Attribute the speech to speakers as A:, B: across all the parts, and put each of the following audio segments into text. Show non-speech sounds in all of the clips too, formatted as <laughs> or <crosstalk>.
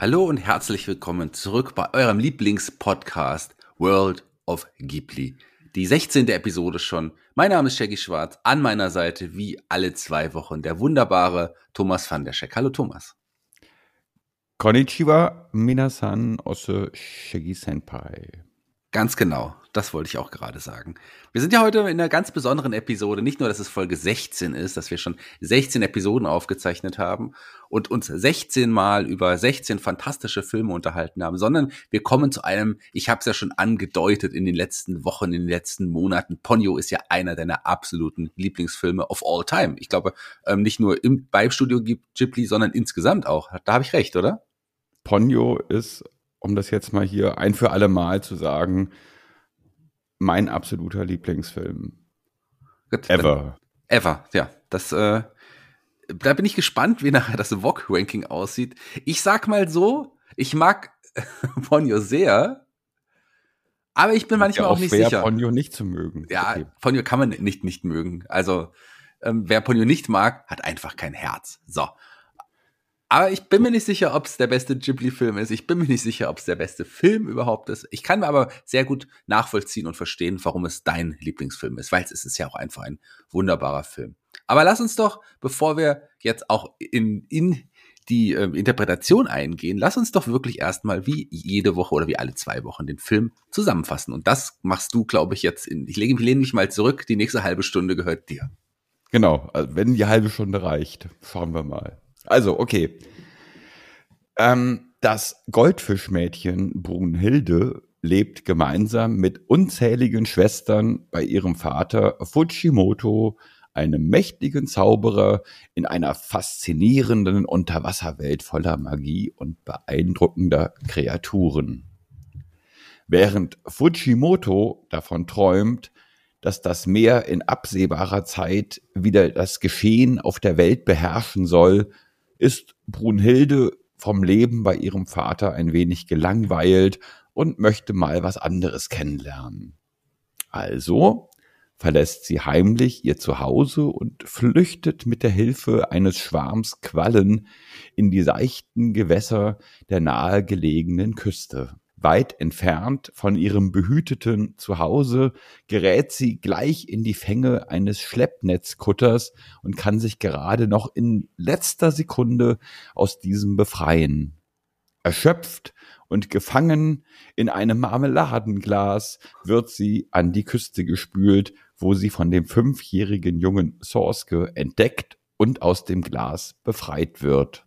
A: Hallo und herzlich willkommen zurück bei eurem Lieblingspodcast World of Ghibli. Die 16. Episode schon. Mein Name ist Shaggy Schwarz. An meiner Seite wie alle zwei Wochen der wunderbare Thomas van der Scheck. Hallo Thomas.
B: Konnichiwa, minasan, osse Shaggy Senpai.
A: Ganz genau. Das wollte ich auch gerade sagen. Wir sind ja heute in einer ganz besonderen Episode. Nicht nur, dass es Folge 16 ist, dass wir schon 16 Episoden aufgezeichnet haben und uns 16 Mal über 16 fantastische Filme unterhalten haben, sondern wir kommen zu einem, ich habe es ja schon angedeutet in den letzten Wochen, in den letzten Monaten. Ponyo ist ja einer deiner absoluten Lieblingsfilme of all time. Ich glaube, ähm, nicht nur im beim Studio Ghibli, sondern insgesamt auch. Da habe ich recht, oder?
B: Ponyo ist, um das jetzt mal hier ein für alle Mal zu sagen, mein absoluter Lieblingsfilm.
A: Gut, ever. Ever, ja. Das, äh, da bin ich gespannt, wie nachher das VOG-Ranking aussieht. Ich sag mal so, ich mag <laughs> Ponyo sehr, aber ich bin manchmal ja auch, auch, nicht schwer, sicher.
B: Ponyo nicht zu mögen.
A: Ja, okay. Ponyo kann man nicht nicht mögen. Also ähm, wer Ponyo nicht mag, hat einfach kein Herz. So. Aber ich bin mir nicht sicher, ob es der beste Ghibli-Film ist. Ich bin mir nicht sicher, ob es der beste Film überhaupt ist. Ich kann mir aber sehr gut nachvollziehen und verstehen, warum es dein Lieblingsfilm ist, weil es ist ja auch einfach ein wunderbarer Film. Aber lass uns doch, bevor wir jetzt auch in, in die äh, Interpretation eingehen, lass uns doch wirklich erstmal wie jede Woche oder wie alle zwei Wochen den Film zusammenfassen. Und das machst du, glaube ich, jetzt in, ich lege lehne mich mal zurück, die nächste halbe Stunde gehört dir.
B: Genau, also wenn die halbe Stunde reicht, schauen wir mal. Also, okay. Ähm, das Goldfischmädchen Brunhilde lebt gemeinsam mit unzähligen Schwestern bei ihrem Vater Fujimoto, einem mächtigen Zauberer in einer faszinierenden Unterwasserwelt voller Magie und beeindruckender Kreaturen. Während Fujimoto davon träumt, dass das Meer in absehbarer Zeit wieder das Geschehen auf der Welt beherrschen soll, ist Brunhilde vom Leben bei ihrem Vater ein wenig gelangweilt und möchte mal was anderes kennenlernen. Also verlässt sie heimlich ihr Zuhause und flüchtet mit der Hilfe eines Schwarms Quallen in die seichten Gewässer der nahegelegenen Küste. Weit entfernt von ihrem behüteten Zuhause gerät sie gleich in die Fänge eines Schleppnetzkutters und kann sich gerade noch in letzter Sekunde aus diesem befreien. Erschöpft und gefangen in einem Marmeladenglas wird sie an die Küste gespült, wo sie von dem fünfjährigen jungen Sorske entdeckt und aus dem Glas befreit wird.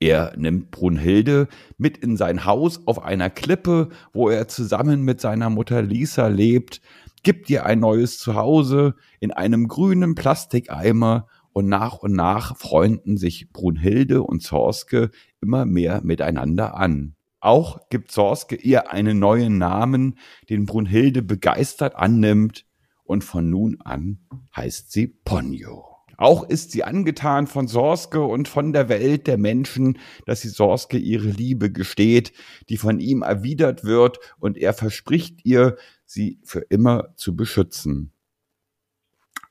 B: Er nimmt Brunhilde mit in sein Haus auf einer Klippe, wo er zusammen mit seiner Mutter Lisa lebt, gibt ihr ein neues Zuhause in einem grünen Plastikeimer und nach und nach freunden sich Brunhilde und Zorske immer mehr miteinander an. Auch gibt Zorske ihr einen neuen Namen, den Brunhilde begeistert annimmt und von nun an heißt sie Ponyo. Auch ist sie angetan von Sorske und von der Welt der Menschen, dass sie Sorske ihre Liebe gesteht, die von ihm erwidert wird und er verspricht ihr, sie für immer zu beschützen.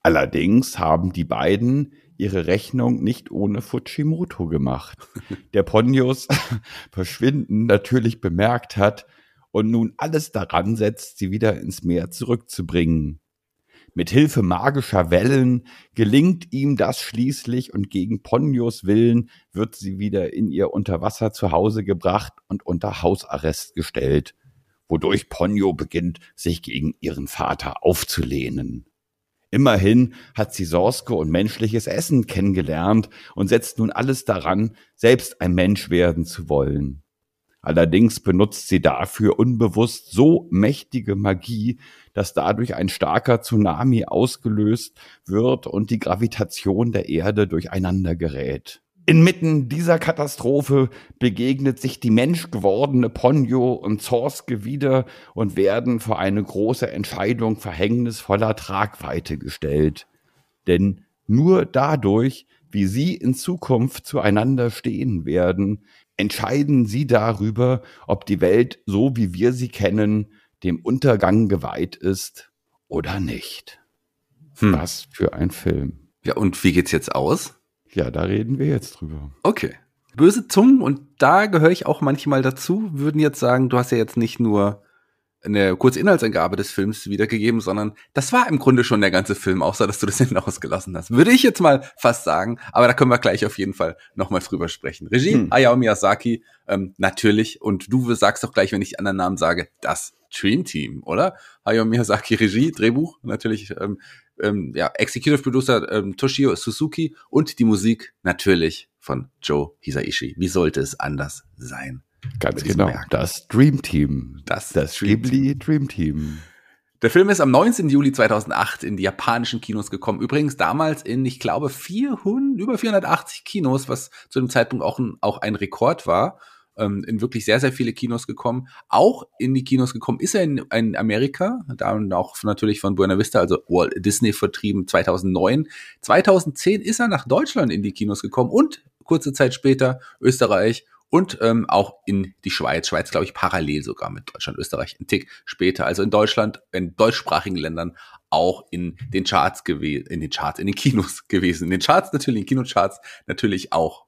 B: Allerdings haben die beiden ihre Rechnung nicht ohne Fujimoto gemacht, <laughs> der Ponios <laughs> Verschwinden natürlich bemerkt hat und nun alles daran setzt, sie wieder ins Meer zurückzubringen. Mit Hilfe magischer Wellen gelingt ihm das schließlich und gegen Ponios Willen wird sie wieder in ihr Unterwasser zu Hause gebracht und unter Hausarrest gestellt, wodurch Ponyo beginnt, sich gegen ihren Vater aufzulehnen. Immerhin hat sie Sorske und menschliches Essen kennengelernt und setzt nun alles daran, selbst ein Mensch werden zu wollen. Allerdings benutzt sie dafür unbewusst so mächtige Magie, dass dadurch ein starker Tsunami ausgelöst wird und die Gravitation der Erde durcheinander gerät. Inmitten dieser Katastrophe begegnet sich die menschgewordene Ponyo und Zorske wieder und werden vor eine große Entscheidung verhängnisvoller Tragweite gestellt. Denn nur dadurch, wie sie in Zukunft zueinander stehen werden, entscheiden sie darüber, ob die Welt, so wie wir sie kennen, dem Untergang geweiht ist oder nicht. Hm. Was für ein Film.
A: Ja, und wie geht's jetzt aus?
B: Ja, da reden wir jetzt drüber.
A: Okay. Böse Zungen, und da gehöre ich auch manchmal dazu, würden jetzt sagen, du hast ja jetzt nicht nur eine kurze Inhaltsangabe des Films wiedergegeben, sondern das war im Grunde schon der ganze Film, außer dass du das <laughs> hinten ausgelassen hast. Würde ich jetzt mal fast sagen, aber da können wir gleich auf jeden Fall nochmal drüber sprechen. Regie, hm. Hayao Miyazaki, ähm, natürlich, und du sagst doch gleich, wenn ich anderen Namen sage, das Dream Team, oder? Hayao Miyazaki, Regie, Drehbuch, natürlich, ähm, ähm, ja, Executive Producer ähm, Toshio Suzuki und die Musik natürlich von Joe Hisaishi. Wie sollte es anders sein?
B: Ganz genau. Werk. Das Dream Team.
A: Das, das Dream
B: Ghibli Team. Dream Team.
A: Der Film ist am 19. Juli 2008 in die japanischen Kinos gekommen. Übrigens damals in, ich glaube, 400, über 480 Kinos, was zu dem Zeitpunkt auch ein, auch ein Rekord war. Ähm, in wirklich sehr, sehr viele Kinos gekommen. Auch in die Kinos gekommen ist er in, in Amerika, da auch natürlich von Buena Vista, also Walt Disney vertrieben 2009. 2010 ist er nach Deutschland in die Kinos gekommen und kurze Zeit später Österreich und ähm, auch in die Schweiz. Schweiz, glaube ich, parallel sogar mit Deutschland, Österreich, ein Tick später. Also in Deutschland, in deutschsprachigen Ländern auch in den Charts gewesen, in den Charts, in den Kinos <laughs> gewesen. In den Charts natürlich, in den Kinocharts natürlich auch.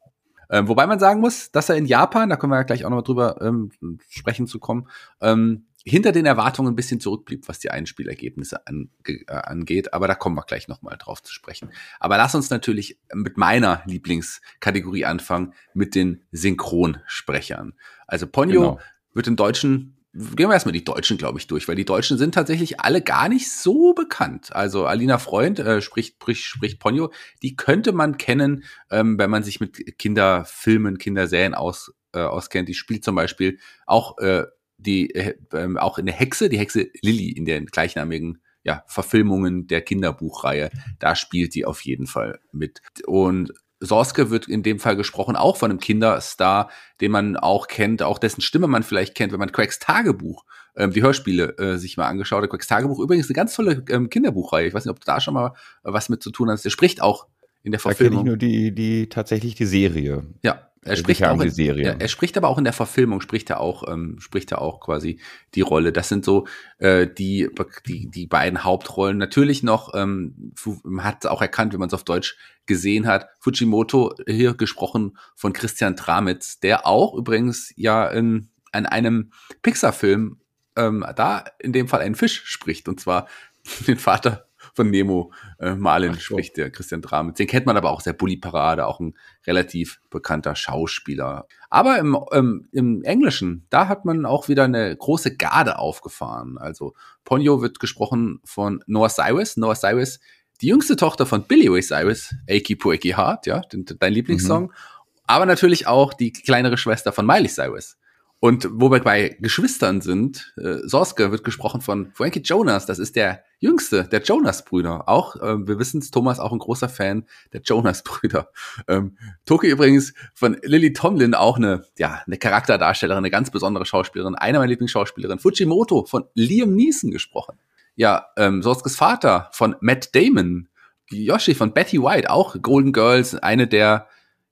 A: Ähm, wobei man sagen muss, dass er in Japan, da können wir ja gleich auch nochmal drüber ähm, sprechen zu kommen, ähm, hinter den Erwartungen ein bisschen zurückblieb, was die Einspielergebnisse ange äh, angeht. Aber da kommen wir gleich nochmal drauf zu sprechen. Aber lass uns natürlich mit meiner Lieblingskategorie anfangen, mit den Synchronsprechern. Also Ponyo genau. wird im Deutschen gehen wir erstmal die Deutschen, glaube ich, durch, weil die Deutschen sind tatsächlich alle gar nicht so bekannt. Also Alina Freund äh, spricht, spricht, spricht Ponyo, die könnte man kennen, ähm, wenn man sich mit Kinderfilmen, Kinderserien aus, äh, auskennt. Die spielt zum Beispiel auch äh, die äh, ähm, auch in der Hexe, die Hexe Lilly in den gleichnamigen ja, Verfilmungen der Kinderbuchreihe, da spielt die auf jeden Fall mit. Und Sorske wird in dem Fall gesprochen auch von einem Kinderstar, den man auch kennt, auch dessen Stimme man vielleicht kennt, wenn man Craigs Tagebuch, ähm, die Hörspiele äh, sich mal angeschaut hat. Craigs Tagebuch übrigens eine ganz tolle ähm, Kinderbuchreihe. Ich weiß nicht, ob du da schon mal was mit zu tun hast. Der spricht auch in der Verfilmung.
B: Da kenne ich nur die, die tatsächlich die Serie.
A: Ja, er spricht, auch in, er, er, spricht aber auch in der Verfilmung, spricht er auch, ähm, spricht er auch quasi die Rolle. Das sind so äh, die, die, die beiden Hauptrollen. Natürlich noch, ähm, man hat auch erkannt, wenn man es auf Deutsch gesehen hat, Fujimoto hier gesprochen von Christian Tramitz, der auch übrigens ja in, an einem Pixar-Film ähm, da in dem Fall einen Fisch spricht, und zwar <laughs> den Vater von Nemo äh, Marlin Ach, spricht der Christian Dramitz. Den kennt man aber auch sehr Bully Parade, auch ein relativ bekannter Schauspieler. Aber im, ähm, im Englischen, da hat man auch wieder eine große Garde aufgefahren. Also Ponyo wird gesprochen von Noah Cyrus. Noah Cyrus, die jüngste Tochter von Billy Ray Cyrus, Achy Poaky Heart, ja, dein Lieblingssong. Mhm. Aber natürlich auch die kleinere Schwester von Miley Cyrus. Und wo wir bei Geschwistern sind, äh, Sorske wird gesprochen von Frankie Jonas, das ist der jüngste der Jonas-Brüder. Auch, äh, wir wissen es, Thomas auch ein großer Fan der Jonas-Brüder. <laughs> Ähm, Toki übrigens von Lily Tomlin auch eine, ja, eine Charakterdarstellerin, eine ganz besondere Schauspielerin, eine meiner Lieblingsschauspielerinnen. Fujimoto von Liam Neeson gesprochen. Ja, ähm, Sorskes Vater von Matt Damon. Yoshi von Betty White, auch Golden Girls, eine der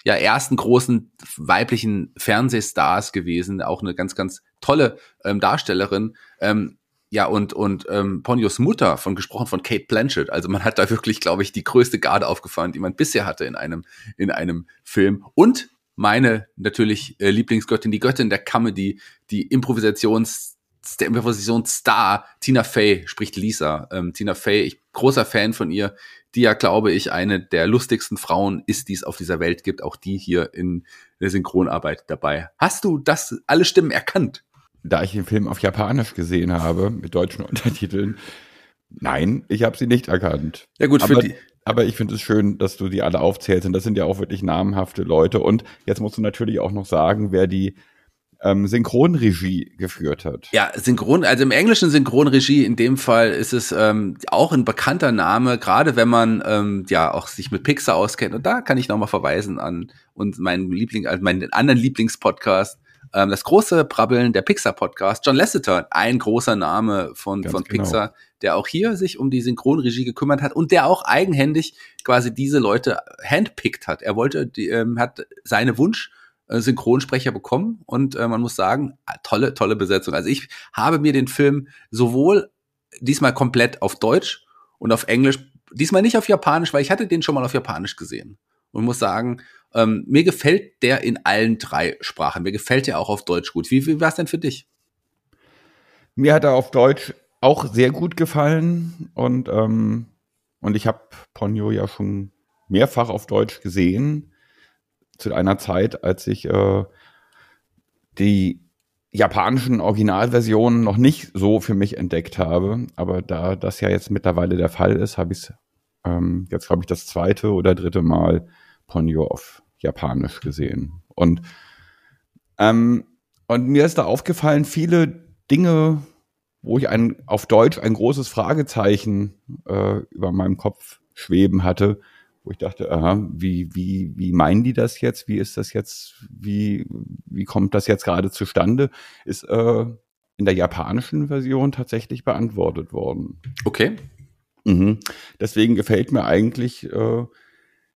A: ja ersten großen weiblichen Fernsehstars gewesen, auch eine ganz, ganz tolle ähm, Darstellerin. Ähm, ja, und, und ähm, Ponyos Mutter, von gesprochen von Kate Blanchett. Also man hat da wirklich, glaube ich, die größte Garde aufgefahren, die man bisher hatte in einem, in einem Film. Und meine natürlich äh, Lieblingsgöttin, die Göttin der Comedy, die Improvisations der Improvisationsstar Tina Fey spricht Lisa. Ähm, Tina Fey, ich großer Fan von ihr, die ja, glaube ich, eine der lustigsten Frauen ist, die es auf dieser Welt gibt. Auch die hier in der Synchronarbeit dabei. Hast du das alle Stimmen erkannt?
B: Da ich den Film auf Japanisch gesehen habe, mit deutschen <laughs> Untertiteln, nein, ich habe sie nicht erkannt.
A: Ja gut,
B: aber,
A: für die.
B: Aber ich finde es schön, dass du die alle aufzählst. Und das sind ja auch wirklich namhafte Leute. Und jetzt musst du natürlich auch noch sagen, wer die ähm, Synchronregie geführt hat.
A: Ja, Synchron, also im englischen Synchronregie in dem Fall ist es ähm, auch ein bekannter Name, gerade wenn man ähm, ja auch sich mit Pixar auskennt. Und da kann ich nochmal verweisen an und meinen Liebling, also meinen anderen Lieblingspodcast, ähm, das große Brabbeln der Pixar-Podcast. John Lasseter, ein großer Name von, von genau. Pixar, der auch hier sich um die Synchronregie gekümmert hat und der auch eigenhändig quasi diese Leute handpickt hat. Er wollte, die, ähm, hat seine Wunsch Synchronsprecher bekommen und äh, man muss sagen, tolle, tolle Besetzung. Also ich habe mir den Film sowohl diesmal komplett auf Deutsch und auf Englisch, diesmal nicht auf Japanisch, weil ich hatte den schon mal auf Japanisch gesehen und muss sagen, ähm, mir gefällt der in allen drei Sprachen. Mir gefällt der auch auf Deutsch gut. Wie, wie war es denn für dich?
B: Mir hat er auf Deutsch auch sehr gut gefallen und ähm, und ich habe Ponyo ja schon mehrfach auf Deutsch gesehen zu einer Zeit, als ich äh, die japanischen Originalversionen noch nicht so für mich entdeckt habe. Aber da das ja jetzt mittlerweile der Fall ist, habe ich es ähm, jetzt, glaube ich, das zweite oder dritte Mal Ponyo auf Japanisch gesehen. Und, ähm, und mir ist da aufgefallen, viele Dinge, wo ich ein, auf Deutsch ein großes Fragezeichen äh, über meinem Kopf schweben hatte, wo ich dachte, aha, wie, wie, wie meinen die das jetzt? Wie ist das jetzt? Wie, wie kommt das jetzt gerade zustande? Ist äh, in der japanischen Version tatsächlich beantwortet worden.
A: Okay.
B: Mhm. Deswegen gefällt mir eigentlich äh,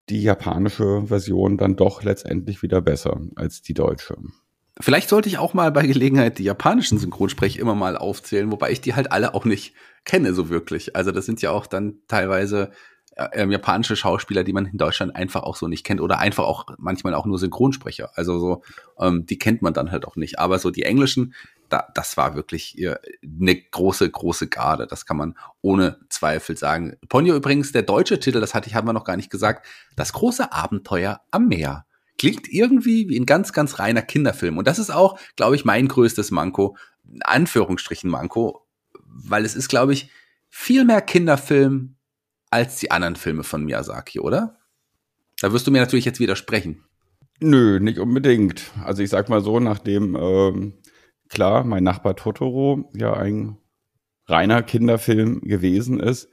B: die japanische Version dann doch letztendlich wieder besser als die deutsche.
A: Vielleicht sollte ich auch mal bei Gelegenheit die japanischen Synchronsprecher immer mal aufzählen, wobei ich die halt alle auch nicht kenne so wirklich. Also das sind ja auch dann teilweise äh, japanische Schauspieler, die man in Deutschland einfach auch so nicht kennt oder einfach auch manchmal auch nur Synchronsprecher. Also so, ähm, die kennt man dann halt auch nicht. Aber so die englischen, da, das war wirklich äh, eine große, große Garde. Das kann man ohne Zweifel sagen. Ponyo übrigens, der deutsche Titel, das hatte ich, haben wir noch gar nicht gesagt, das große Abenteuer am Meer. Klingt irgendwie wie ein ganz, ganz reiner Kinderfilm. Und das ist auch, glaube ich, mein größtes Manko, Anführungsstrichen Manko, weil es ist, glaube ich, viel mehr Kinderfilm als die anderen Filme von Miyazaki, oder? Da wirst du mir natürlich jetzt widersprechen.
B: Nö, nicht unbedingt. Also ich sag mal so, nachdem ähm, klar mein Nachbar Totoro ja ein reiner Kinderfilm gewesen ist,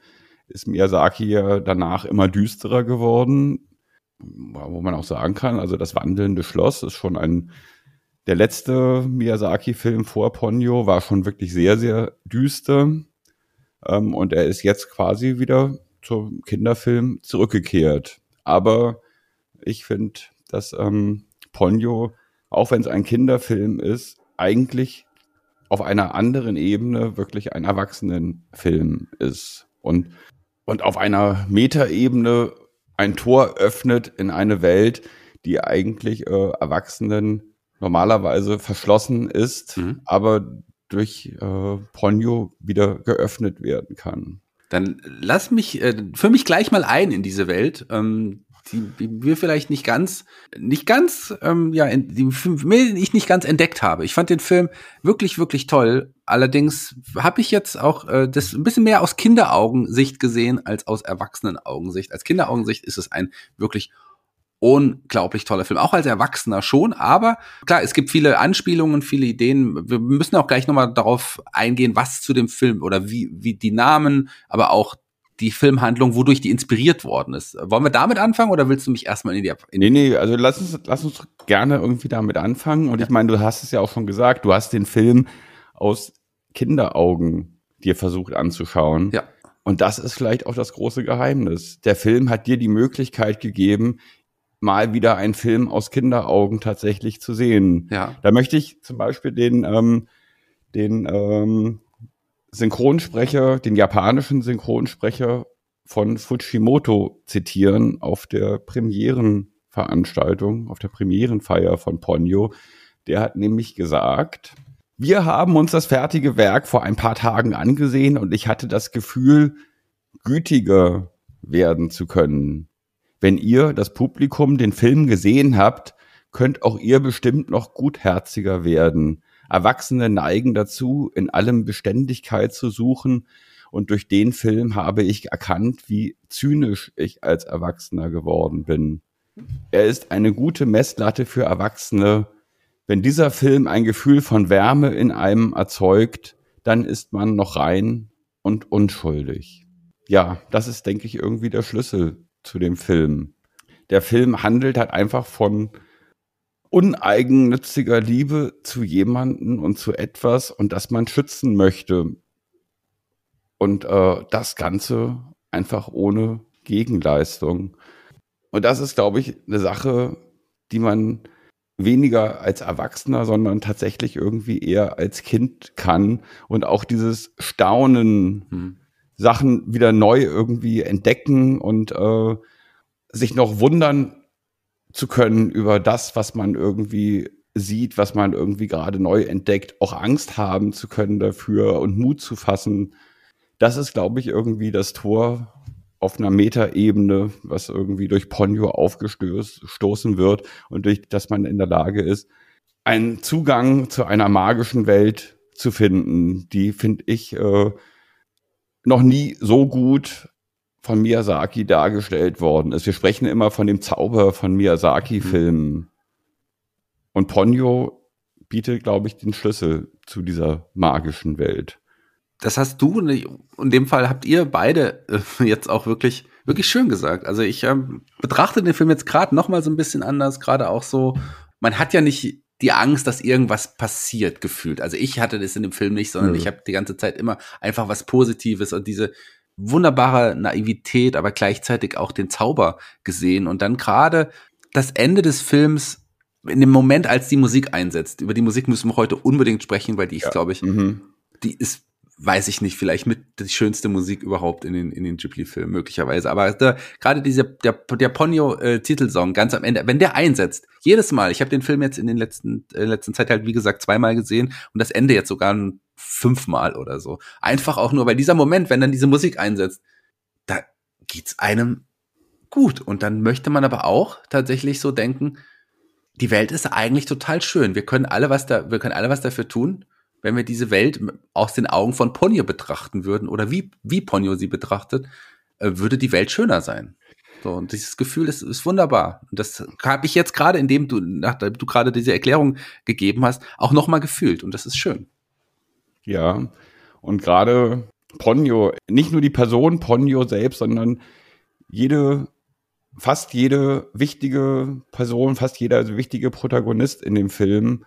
B: ist Miyazaki ja danach immer düsterer geworden, wo man auch sagen kann, also das wandelnde Schloss ist schon ein der letzte Miyazaki-Film vor Ponyo war schon wirklich sehr, sehr düster. Ähm, und er ist jetzt quasi wieder zum Kinderfilm zurückgekehrt. Aber ich finde, dass ähm, Ponyo, auch wenn es ein Kinderfilm ist, eigentlich auf einer anderen Ebene wirklich ein Erwachsenenfilm ist. Und, und auf einer Metaebene ein Tor öffnet in eine Welt, die eigentlich äh, Erwachsenen normalerweise verschlossen ist, mhm. aber durch äh, Ponyo wieder geöffnet werden kann.
A: Dann lass mich, äh, für mich gleich mal ein in diese Welt, ähm, die, die wir vielleicht nicht ganz, nicht ganz, ähm, ja, in, die ich nicht ganz entdeckt habe. Ich fand den Film wirklich, wirklich toll. Allerdings habe ich jetzt auch äh, das ein bisschen mehr aus Kinderaugensicht gesehen als aus Erwachsenenaugensicht. Als Kinderaugensicht ist es ein wirklich unglaublich toller Film. Auch als Erwachsener schon, aber klar, es gibt viele Anspielungen, viele Ideen. Wir müssen auch gleich nochmal darauf eingehen, was zu dem Film oder wie, wie die Namen, aber auch die Filmhandlung, wodurch die inspiriert worden ist. Wollen wir damit anfangen oder willst du mich erstmal in die... In
B: nee, nee, also lass uns, lass uns gerne irgendwie damit anfangen. Und ja. ich meine, du hast es ja auch schon gesagt, du hast den Film aus Kinderaugen dir versucht anzuschauen.
A: Ja.
B: Und das ist vielleicht auch das große Geheimnis. Der Film hat dir die Möglichkeit gegeben, mal wieder einen Film aus Kinderaugen tatsächlich zu sehen.
A: Ja.
B: Da möchte ich zum Beispiel den, ähm, den ähm, Synchronsprecher, den japanischen Synchronsprecher von Fujimoto zitieren auf der Premierenveranstaltung, auf der Premierenfeier von Ponyo. Der hat nämlich gesagt, wir haben uns das fertige Werk vor ein paar Tagen angesehen und ich hatte das Gefühl, gütiger werden zu können wenn ihr, das Publikum, den Film gesehen habt, könnt auch ihr bestimmt noch gutherziger werden. Erwachsene neigen dazu, in allem Beständigkeit zu suchen, und durch den Film habe ich erkannt, wie zynisch ich als Erwachsener geworden bin. Er ist eine gute Messlatte für Erwachsene, wenn dieser Film ein Gefühl von Wärme in einem erzeugt, dann ist man noch rein und unschuldig. Ja, das ist, denke ich, irgendwie der Schlüssel zu dem Film. Der Film handelt halt einfach von uneigennütziger Liebe zu jemanden und zu etwas und das man schützen möchte. Und äh, das Ganze einfach ohne Gegenleistung. Und das ist, glaube ich, eine Sache, die man weniger als Erwachsener, sondern tatsächlich irgendwie eher als Kind kann und auch dieses Staunen, hm. Sachen wieder neu irgendwie entdecken und äh, sich noch wundern zu können über das, was man irgendwie sieht, was man irgendwie gerade neu entdeckt, auch Angst haben zu können dafür und Mut zu fassen. Das ist, glaube ich, irgendwie das Tor auf einer Metaebene, was irgendwie durch Ponyo aufgestoßen wird und durch das man in der Lage ist, einen Zugang zu einer magischen Welt zu finden, die finde ich äh, noch nie so gut von Miyazaki dargestellt worden ist. Wir sprechen immer von dem Zauber von Miyazaki-Filmen. Mhm. Und Ponyo bietet, glaube ich, den Schlüssel zu dieser magischen Welt
A: das hast du in dem Fall habt ihr beide äh, jetzt auch wirklich wirklich schön gesagt. Also ich ähm, betrachte den Film jetzt gerade noch mal so ein bisschen anders, gerade auch so, man hat ja nicht die Angst, dass irgendwas passiert gefühlt. Also ich hatte das in dem Film nicht, sondern mhm. ich habe die ganze Zeit immer einfach was Positives und diese wunderbare Naivität, aber gleichzeitig auch den Zauber gesehen und dann gerade das Ende des Films in dem Moment, als die Musik einsetzt. Über die Musik müssen wir heute unbedingt sprechen, weil die ist, ja. glaube ich, mhm. die ist weiß ich nicht, vielleicht mit die schönste Musik überhaupt in den, in den Ghibli-Filmen, möglicherweise. Aber da, gerade dieser, der, der Ponyo-Titelsong, äh, ganz am Ende, wenn der einsetzt, jedes Mal, ich habe den Film jetzt in den letzten, äh, letzten Zeit halt, wie gesagt, zweimal gesehen und das Ende jetzt sogar fünfmal oder so. Einfach auch nur, weil dieser Moment, wenn dann diese Musik einsetzt, da geht's einem gut. Und dann möchte man aber auch tatsächlich so denken, die Welt ist eigentlich total schön. Wir können alle was da, wir können alle was dafür tun wenn wir diese Welt aus den Augen von Ponyo betrachten würden oder wie, wie Ponyo sie betrachtet, äh, würde die Welt schöner sein. So, und dieses Gefühl ist, ist wunderbar. Und das habe ich jetzt gerade, indem du, nachdem du gerade diese Erklärung gegeben hast, auch nochmal gefühlt. Und das ist schön.
B: Ja, und gerade Ponyo, nicht nur die Person Ponyo selbst, sondern jede, fast jede wichtige Person, fast jeder wichtige Protagonist in dem Film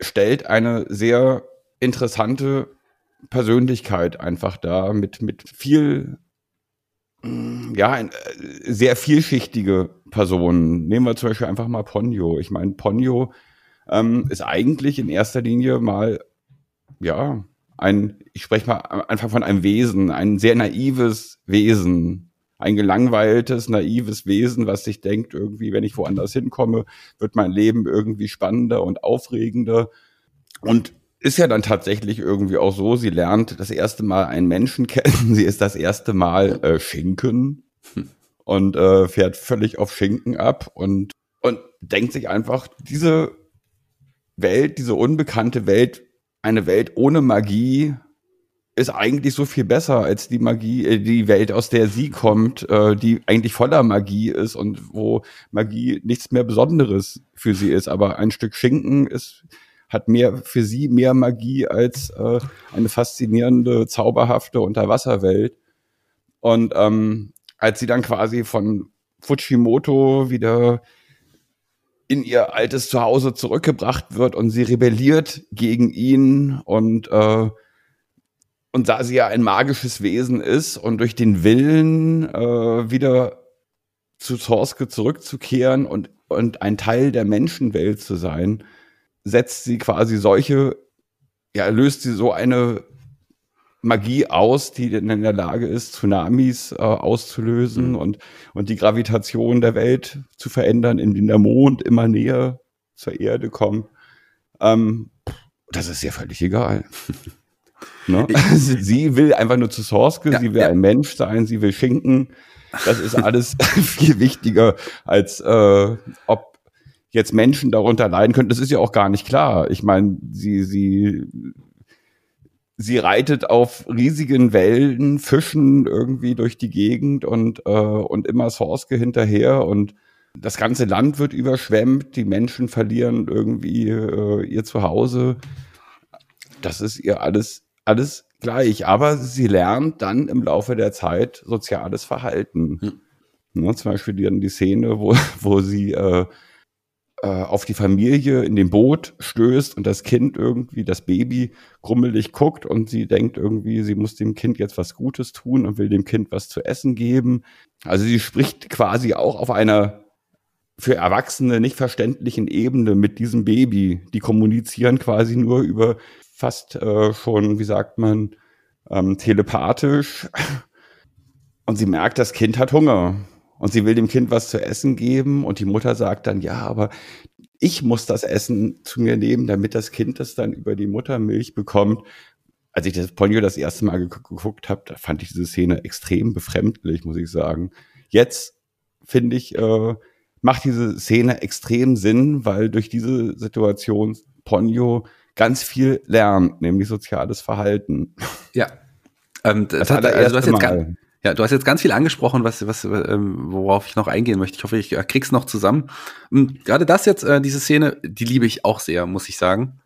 B: stellt eine sehr interessante Persönlichkeit einfach da mit, mit viel, mm, ja, äh, sehr vielschichtige Personen. Nehmen wir zum Beispiel einfach mal Ponyo. Ich meine, Ponyo ähm, ist eigentlich in erster Linie mal, ja, ein, ich spreche mal einfach von einem Wesen, ein sehr naives Wesen, ein gelangweiltes, naives Wesen, was sich denkt, irgendwie, wenn ich woanders hinkomme, wird mein Leben irgendwie spannender und aufregender. Und ist ja dann tatsächlich irgendwie auch so, sie lernt das erste Mal einen Menschen <laughs> kennen, sie ist das erste Mal äh, Schinken und äh, fährt völlig auf Schinken ab und, und denkt sich einfach, diese Welt, diese unbekannte Welt, eine Welt ohne Magie, ist eigentlich so viel besser als die Magie, äh, die Welt, aus der sie kommt, äh, die eigentlich voller Magie ist und wo Magie nichts mehr Besonderes für sie ist. Aber ein Stück Schinken ist, hat mehr für sie mehr Magie als äh, eine faszinierende, zauberhafte Unterwasserwelt. Und ähm, als sie dann quasi von Fujimoto wieder in ihr altes Zuhause zurückgebracht wird und sie rebelliert gegen ihn und äh, und da sie ja ein magisches Wesen ist und durch den Willen äh, wieder zu Torske zurückzukehren und, und ein Teil der Menschenwelt zu sein, setzt sie quasi solche, ja, löst sie so eine Magie aus, die in der Lage ist, Tsunamis äh, auszulösen mhm. und, und die Gravitation der Welt zu verändern, indem der Mond immer näher zur Erde kommt. Ähm, das ist ihr völlig egal. <laughs> Ne? <laughs> sie will einfach nur zu Sorske, ja, sie will ja. ein Mensch sein, sie will Schinken. Das ist alles <laughs> viel wichtiger, als äh, ob jetzt Menschen darunter leiden könnten. Das ist ja auch gar nicht klar. Ich meine, sie, sie, sie reitet auf riesigen Wellen, Fischen irgendwie durch die Gegend und, äh, und immer Sorske hinterher und Das ganze Land wird überschwemmt, die Menschen verlieren irgendwie äh, ihr Zuhause. Das ist ihr alles, alles gleich. Aber sie lernt dann im Laufe der Zeit soziales Verhalten. Hm. Ne, zum Beispiel die, die Szene, wo, <laughs> wo sie äh, äh, auf die Familie in dem Boot stößt und das Kind irgendwie, das Baby, grummelig guckt und sie denkt irgendwie, sie muss dem Kind jetzt was Gutes tun und will dem Kind was zu essen geben. Also sie spricht quasi auch auf einer für Erwachsene nicht verständlichen Ebene mit diesem Baby. Die kommunizieren quasi nur über fast äh, schon, wie sagt man, ähm, telepathisch. Und sie merkt, das Kind hat Hunger. Und sie will dem Kind was zu essen geben. Und die Mutter sagt dann, ja, aber ich muss das Essen zu mir nehmen, damit das Kind das dann über die Muttermilch bekommt. Als ich das Ponyo das erste Mal geguckt habe, da fand ich diese Szene extrem befremdlich, muss ich sagen. Jetzt finde ich, äh, macht diese Szene extrem Sinn, weil durch diese Situation Ponyo ganz viel lernt, nämlich soziales Verhalten.
A: Ja. Ähm, das, das hat er also du hast jetzt ganz, ja, du hast jetzt ganz viel angesprochen, was, was, ähm, worauf ich noch eingehen möchte. Ich hoffe, ich äh, krieg's noch zusammen. Und gerade das jetzt, äh, diese Szene, die liebe ich auch sehr, muss ich sagen.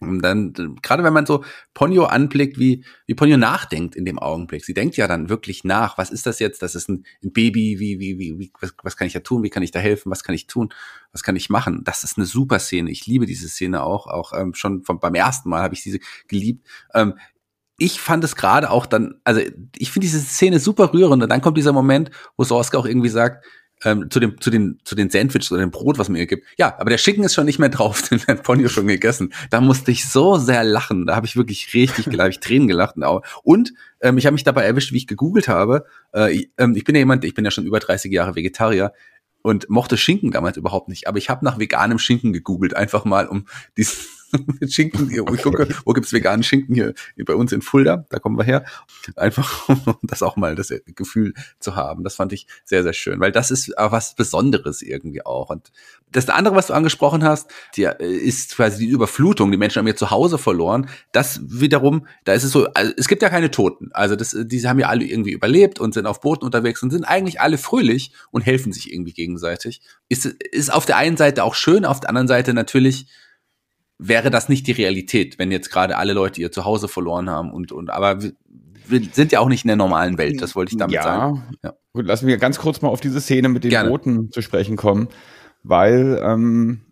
A: Und dann, gerade wenn man so Ponyo anblickt, wie, wie Ponyo nachdenkt in dem Augenblick. Sie denkt ja dann wirklich nach. Was ist das jetzt? Das ist ein, ein Baby. Wie, wie, wie, wie was, was kann ich da tun? Wie kann ich da helfen? Was kann ich tun? Was kann ich machen? Das ist eine super Szene. Ich liebe diese Szene auch. Auch ähm, schon vom, beim ersten Mal habe ich diese geliebt. Ähm, ich fand es gerade auch dann, also ich finde diese Szene super rührend. Und dann kommt dieser Moment, wo Sorska auch irgendwie sagt, ähm, zu dem zu den zu den Sandwiches oder dem Brot, was man ihr gibt. Ja, aber der Schicken ist schon nicht mehr drauf, <laughs> den hat Ponyo schon gegessen. Da musste ich so sehr lachen. Da habe ich wirklich richtig, glaube ich, Tränen gelacht. Und ähm, ich habe mich dabei erwischt, wie ich gegoogelt habe. Äh, ich, ähm, ich bin ja jemand, ich bin ja schon über 30 Jahre Vegetarier und mochte Schinken damals überhaupt nicht. Aber ich habe nach veganem Schinken gegoogelt, einfach mal um diesen <laughs> Schinken. Ich gucke, wo gibt's veganen Schinken hier? Bei uns in Fulda, da kommen wir her. Einfach, <laughs> um das auch mal das Gefühl zu haben. Das fand ich sehr, sehr schön, weil das ist was Besonderes irgendwie auch. Und das andere, was du angesprochen hast, die, äh, ist quasi die Überflutung. Die Menschen haben ihr Zuhause verloren. Das wiederum, da ist es so, also es gibt ja keine Toten. Also das, diese haben ja alle irgendwie überlebt und sind auf Booten unterwegs und sind eigentlich alle fröhlich und helfen sich irgendwie gegenseitig. Ist, ist auf der einen Seite auch schön, auf der anderen Seite natürlich wäre das nicht die Realität, wenn jetzt gerade alle Leute ihr Zuhause verloren haben und, und aber wir, sind ja auch nicht in der normalen Welt, das wollte ich damit
B: ja.
A: sagen.
B: Ja. Gut, lassen wir ganz kurz mal auf diese Szene mit den Gerne. Booten zu sprechen kommen, weil ähm,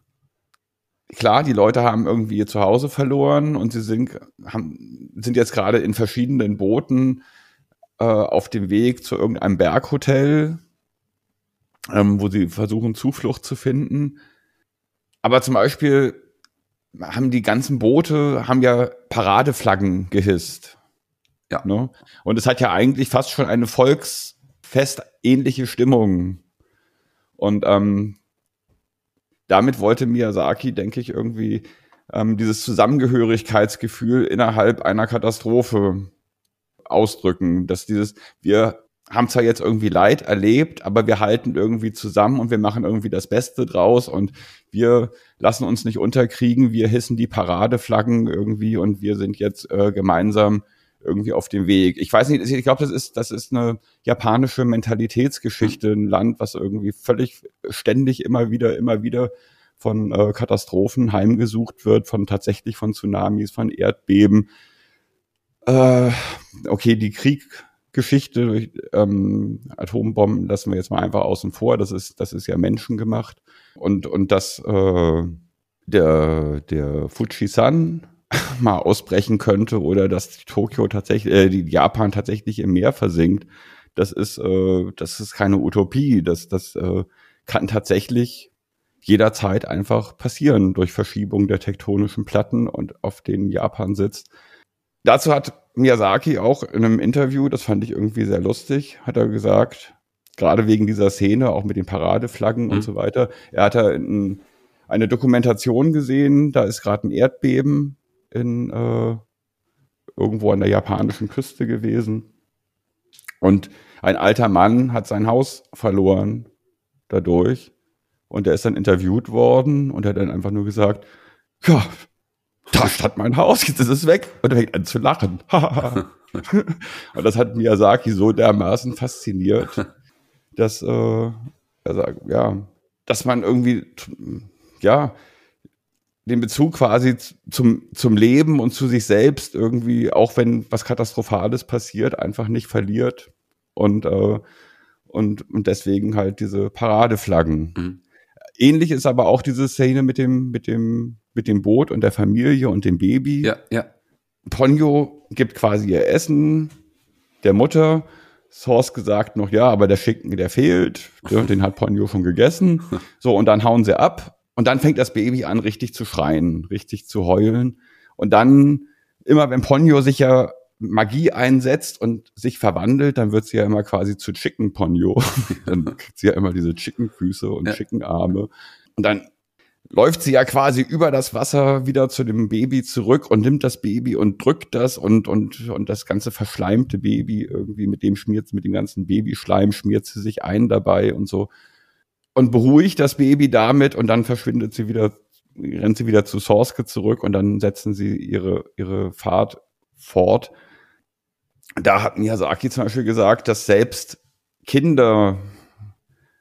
B: klar, die Leute haben irgendwie ihr Zuhause verloren und sie sind, haben, sind jetzt gerade in verschiedenen Booten äh, auf dem Weg zu irgendeinem Berghotel, ähm, wo sie versuchen, Zuflucht zu finden. Aber zum Beispiel haben die ganzen Boote, haben ja Paradeflaggen gehisst. Ja. Ne? Und es hat ja eigentlich fast schon eine volksfestähnliche Stimmung. Und ähm, damit wollte Miyazaki, denke ich, irgendwie ähm, dieses Zusammengehörigkeitsgefühl innerhalb einer Katastrophe ausdrücken, dass dieses, wir haben zwar jetzt irgendwie Leid erlebt, aber wir halten irgendwie zusammen und wir machen irgendwie das Beste draus und wir lassen uns nicht unterkriegen, wir hissen die Paradeflaggen irgendwie und wir sind jetzt äh, gemeinsam irgendwie auf dem Weg. Ich weiß nicht, ich glaube, das ist, das ist eine japanische Mentalitätsgeschichte, ein Land, was irgendwie völlig ständig immer wieder, immer wieder von äh, Katastrophen heimgesucht wird, von tatsächlich von Tsunamis, von Erdbeben. Äh, okay, die Krieg Geschichte durch ähm, Atombomben lassen wir jetzt mal einfach außen vor. Das ist, das ist ja menschengemacht. Und, und dass äh, der, der Fujisan <laughs> mal ausbrechen könnte oder dass Tokio tatsächlich, äh, die Japan tatsächlich im Meer versinkt, das ist, äh, das ist keine Utopie. Das, das äh, kann tatsächlich jederzeit einfach passieren durch Verschiebung der tektonischen Platten und auf denen Japan sitzt. Dazu hat Miyazaki auch in einem Interview, das fand ich irgendwie sehr lustig, hat er gesagt, gerade wegen dieser Szene, auch mit den Paradeflaggen mhm. und so weiter, er hat da in, eine Dokumentation gesehen, da ist gerade ein Erdbeben in äh, irgendwo an der japanischen Küste gewesen. Und ein alter Mann hat sein Haus verloren dadurch. Und der ist dann interviewt worden und er hat dann einfach nur gesagt, ja, da stand mein Haus, jetzt ist es weg. Und er fängt an zu lachen. <laughs> und das hat Miyazaki so dermaßen fasziniert, dass äh, sagt, ja, dass man irgendwie, ja, den Bezug quasi zum, zum Leben und zu sich selbst irgendwie, auch wenn was Katastrophales passiert, einfach nicht verliert. Und, äh, und, und deswegen halt diese Paradeflaggen. Mhm. Ähnlich ist aber auch diese Szene mit dem, mit dem, mit dem Boot und der Familie und dem Baby.
A: Ja, ja.
B: Ponyo gibt quasi ihr Essen der Mutter. Source gesagt noch, ja, aber der Schinken, der fehlt. Den hat Ponyo schon gegessen. So, und dann hauen sie ab. Und dann fängt das Baby an, richtig zu schreien, richtig zu heulen. Und dann, immer wenn Ponyo sich ja Magie einsetzt und sich verwandelt, dann wird sie ja immer quasi zu Chicken Ponyo. <laughs> dann kriegt sie ja immer diese Chicken Füße und ja. Chicken Arme. Und dann läuft sie ja quasi über das Wasser wieder zu dem Baby zurück und nimmt das Baby und drückt das und, und, und das ganze verschleimte Baby irgendwie mit dem schmiert, mit dem ganzen Babyschleim schmiert sie sich ein dabei und so. Und beruhigt das Baby damit und dann verschwindet sie wieder, rennt sie wieder zu Sorske zurück und dann setzen sie ihre, ihre Fahrt fort da hat Miyazaki zum Beispiel gesagt, dass selbst Kinder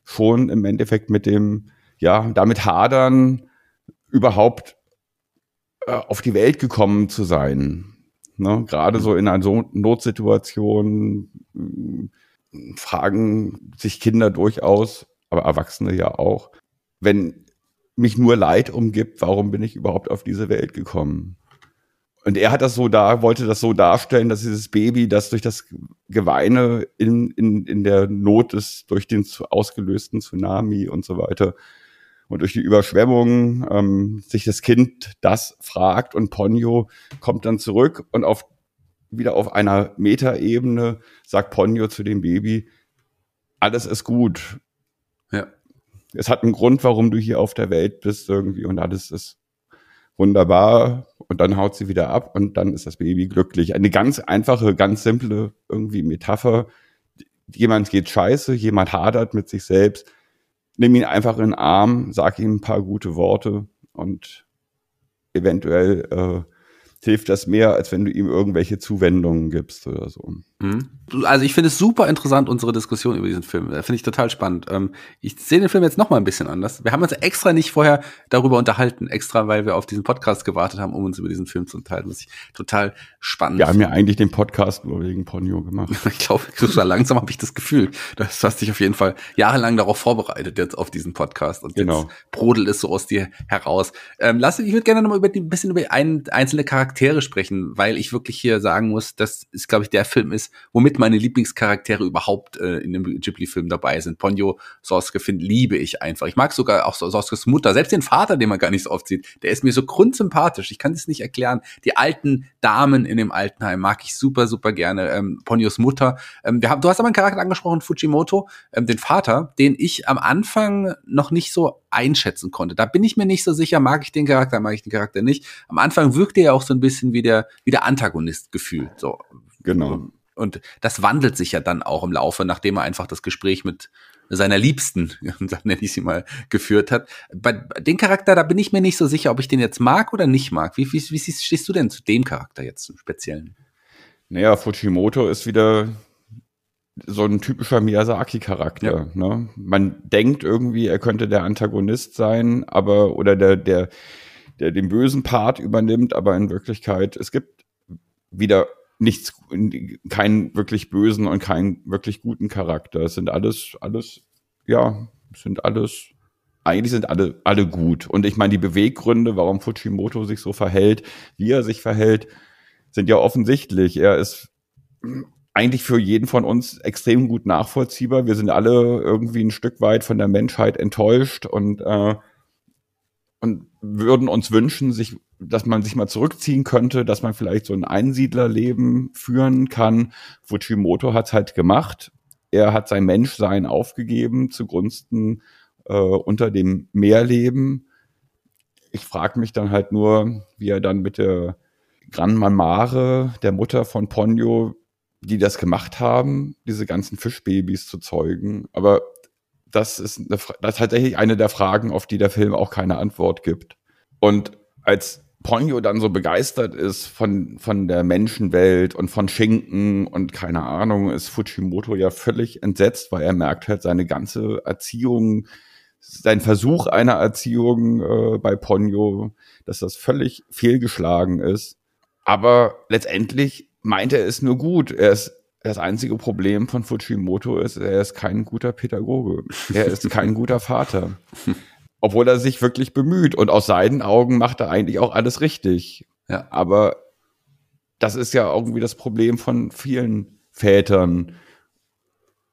B: schon im Endeffekt mit dem, ja, damit hadern, überhaupt äh, auf die Welt gekommen zu sein. Ne? Gerade so in einer so Notsituation äh, fragen sich Kinder durchaus, aber Erwachsene ja auch, wenn mich nur Leid umgibt, warum bin ich überhaupt auf diese Welt gekommen? Und er hat das so da, wollte das so darstellen, dass dieses Baby, das durch das Geweine in, in, in der Not ist, durch den ausgelösten Tsunami und so weiter und durch die Überschwemmung, ähm, sich das Kind das fragt und Ponyo kommt dann zurück und auf, wieder auf einer Metaebene sagt Ponyo zu dem Baby, alles ist gut. Ja. Es hat einen Grund, warum du hier auf der Welt bist irgendwie und alles ist wunderbar und dann haut sie wieder ab und dann ist das Baby glücklich. Eine ganz einfache, ganz simple irgendwie Metapher. Jemand geht scheiße, jemand hadert mit sich selbst. Nimm ihn einfach in den Arm, sag ihm ein paar gute Worte und eventuell äh, hilft das mehr, als wenn du ihm irgendwelche Zuwendungen gibst oder so.
A: Mhm. Also ich finde es super interessant, unsere Diskussion über diesen Film. Finde ich total spannend. Ähm, ich sehe den Film jetzt noch mal ein bisschen anders. Wir haben uns extra nicht vorher darüber unterhalten, extra weil wir auf diesen Podcast gewartet haben, um uns über diesen Film zu unterhalten, was ich total spannend
B: Wir haben ja eigentlich den Podcast nur wegen Ponyo gemacht. <laughs>
A: ich glaube, so langsam habe ich das Gefühl. Das hast dich auf jeden Fall jahrelang darauf vorbereitet, jetzt auf diesen Podcast. Und genau. jetzt brodelt es so aus dir heraus. Ähm, lass, ich würde gerne noch mal über die, ein bisschen über ein, einzelne Charaktere sprechen, weil ich wirklich hier sagen muss, dass es, glaube ich, der Film ist, womit meine Lieblingscharaktere überhaupt äh, in dem Ghibli-Film dabei sind. Ponyo Sosuke finde liebe ich einfach. Ich mag sogar auch Sosukes Mutter, selbst den Vater, den man gar nicht so oft sieht. Der ist mir so grundsympathisch. Ich kann das nicht erklären. Die alten Damen in dem Altenheim mag ich super, super gerne. Ähm, Ponyos Mutter. Ähm, wir haben, du hast aber einen Charakter angesprochen, Fujimoto, ähm, den Vater, den ich am Anfang noch nicht so einschätzen konnte. Da bin ich mir nicht so sicher, mag ich den Charakter, mag ich den Charakter nicht. Am Anfang wirkt er auch so ein bisschen wie der, wie der Antagonist gefühlt. So.
B: Genau.
A: Und das wandelt sich ja dann auch im Laufe, nachdem er einfach das Gespräch mit seiner Liebsten, <laughs> nenne ich sie mal, geführt hat. Bei dem Charakter, da bin ich mir nicht so sicher, ob ich den jetzt mag oder nicht mag. Wie, wie, wie stehst du denn zu dem Charakter jetzt im Speziellen?
B: Naja, Fujimoto ist wieder so ein typischer Miyazaki-Charakter. Ja. Ne? Man denkt irgendwie, er könnte der Antagonist sein, aber oder der, der, der den bösen Part übernimmt, aber in Wirklichkeit, es gibt wieder nichts, keinen wirklich bösen und keinen wirklich guten Charakter. Es sind alles, alles, ja, sind alles, eigentlich sind alle, alle gut. Und ich meine, die Beweggründe, warum Fujimoto sich so verhält, wie er sich verhält, sind ja offensichtlich. Er ist eigentlich für jeden von uns extrem gut nachvollziehbar. Wir sind alle irgendwie ein Stück weit von der Menschheit enttäuscht und, äh, und würden uns wünschen, sich dass man sich mal zurückziehen könnte, dass man vielleicht so ein Einsiedlerleben führen kann. Fujimoto hat halt gemacht. Er hat sein Menschsein aufgegeben zugunsten äh, unter dem Meerleben. Ich frage mich dann halt nur, wie er dann mit der Gran Mamare, der Mutter von Ponyo, die das gemacht haben, diese ganzen Fischbabys zu zeugen. Aber das ist, eine, das ist tatsächlich eine der Fragen, auf die der Film auch keine Antwort gibt. Und als Ponyo dann so begeistert ist von, von der Menschenwelt und von Schinken und keine Ahnung, ist Fujimoto ja völlig entsetzt, weil er merkt halt, seine ganze Erziehung, sein Versuch einer Erziehung äh, bei Ponyo, dass das völlig fehlgeschlagen ist. Aber letztendlich meint er es nur gut. Er ist das einzige Problem von Fujimoto ist, er ist kein guter Pädagoge. Er ist kein <laughs> guter Vater. Obwohl er sich wirklich bemüht. Und aus seinen Augen macht er eigentlich auch alles richtig. Ja. Aber das ist ja irgendwie das Problem von vielen Vätern.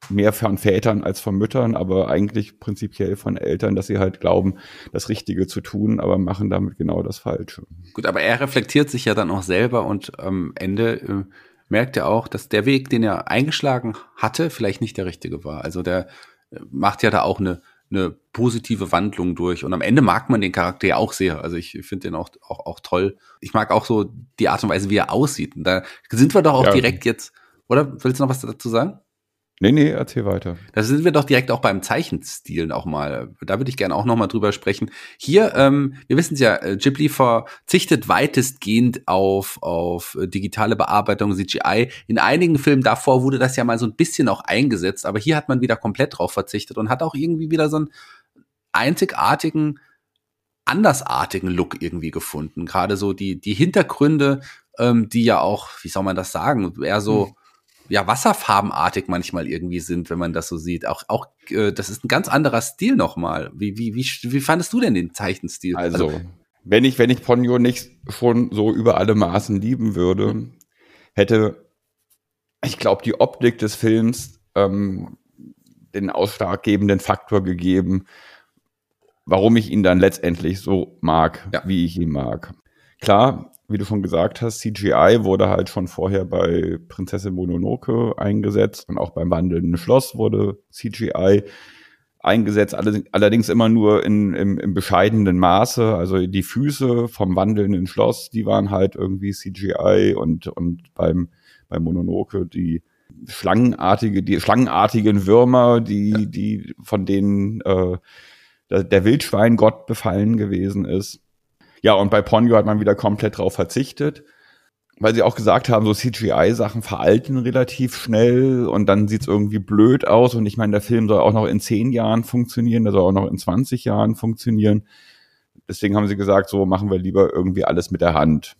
B: Mehr von Vätern als von Müttern, aber eigentlich prinzipiell von Eltern, dass sie halt glauben, das Richtige zu tun, aber machen damit genau das Falsche.
A: Gut, aber er reflektiert sich ja dann auch selber und am Ende äh, merkt er auch, dass der Weg, den er eingeschlagen hatte, vielleicht nicht der richtige war. Also der äh, macht ja da auch eine, eine positive Wandlung durch. Und am Ende mag man den Charakter ja auch sehr. Also ich finde den auch, auch, auch toll. Ich mag auch so die Art und Weise, wie er aussieht. Und da sind wir doch auch ja. direkt jetzt, oder? Willst du noch was dazu sagen?
B: Nee, nee, erzähl weiter.
A: Da sind wir doch direkt auch beim Zeichenstil auch mal. Da würde ich gerne auch noch mal drüber sprechen. Hier, ähm, wir wissen es ja, äh, Ghibli verzichtet weitestgehend auf, auf äh, digitale Bearbeitung, CGI. In einigen Filmen davor wurde das ja mal so ein bisschen auch eingesetzt, aber hier hat man wieder komplett drauf verzichtet und hat auch irgendwie wieder so einen einzigartigen, andersartigen Look irgendwie gefunden. Gerade so die, die Hintergründe, ähm, die ja auch, wie soll man das sagen, eher so, hm ja wasserfarbenartig manchmal irgendwie sind, wenn man das so sieht. Auch, auch äh, das ist ein ganz anderer Stil nochmal. Wie, wie, wie, wie fandest du denn den Zeichenstil?
B: Also, also wenn ich, wenn ich Ponyo nicht schon so über alle Maßen lieben würde, mhm. hätte, ich glaube, die Optik des Films ähm, den ausschlaggebenden Faktor gegeben, warum ich ihn dann letztendlich so mag, ja. wie ich ihn mag. Klar, wie du schon gesagt hast, CGI wurde halt schon vorher bei Prinzessin Mononoke eingesetzt und auch beim wandelnden Schloss wurde CGI eingesetzt, allerdings immer nur in, im, im bescheidenen Maße. Also die Füße vom wandelnden Schloss, die waren halt irgendwie CGI und, und beim, beim Mononoke die schlangenartige, die schlangenartigen Würmer, die, ja. die von denen äh, der, der Wildschweingott befallen gewesen ist ja, und bei Ponyo hat man wieder komplett drauf verzichtet, weil sie auch gesagt haben, so CGI-Sachen veralten relativ schnell und dann sieht's irgendwie blöd aus. Und ich meine, der Film soll auch noch in zehn Jahren funktionieren, der soll auch noch in 20 Jahren funktionieren. Deswegen haben sie gesagt, so machen wir lieber irgendwie alles mit der Hand.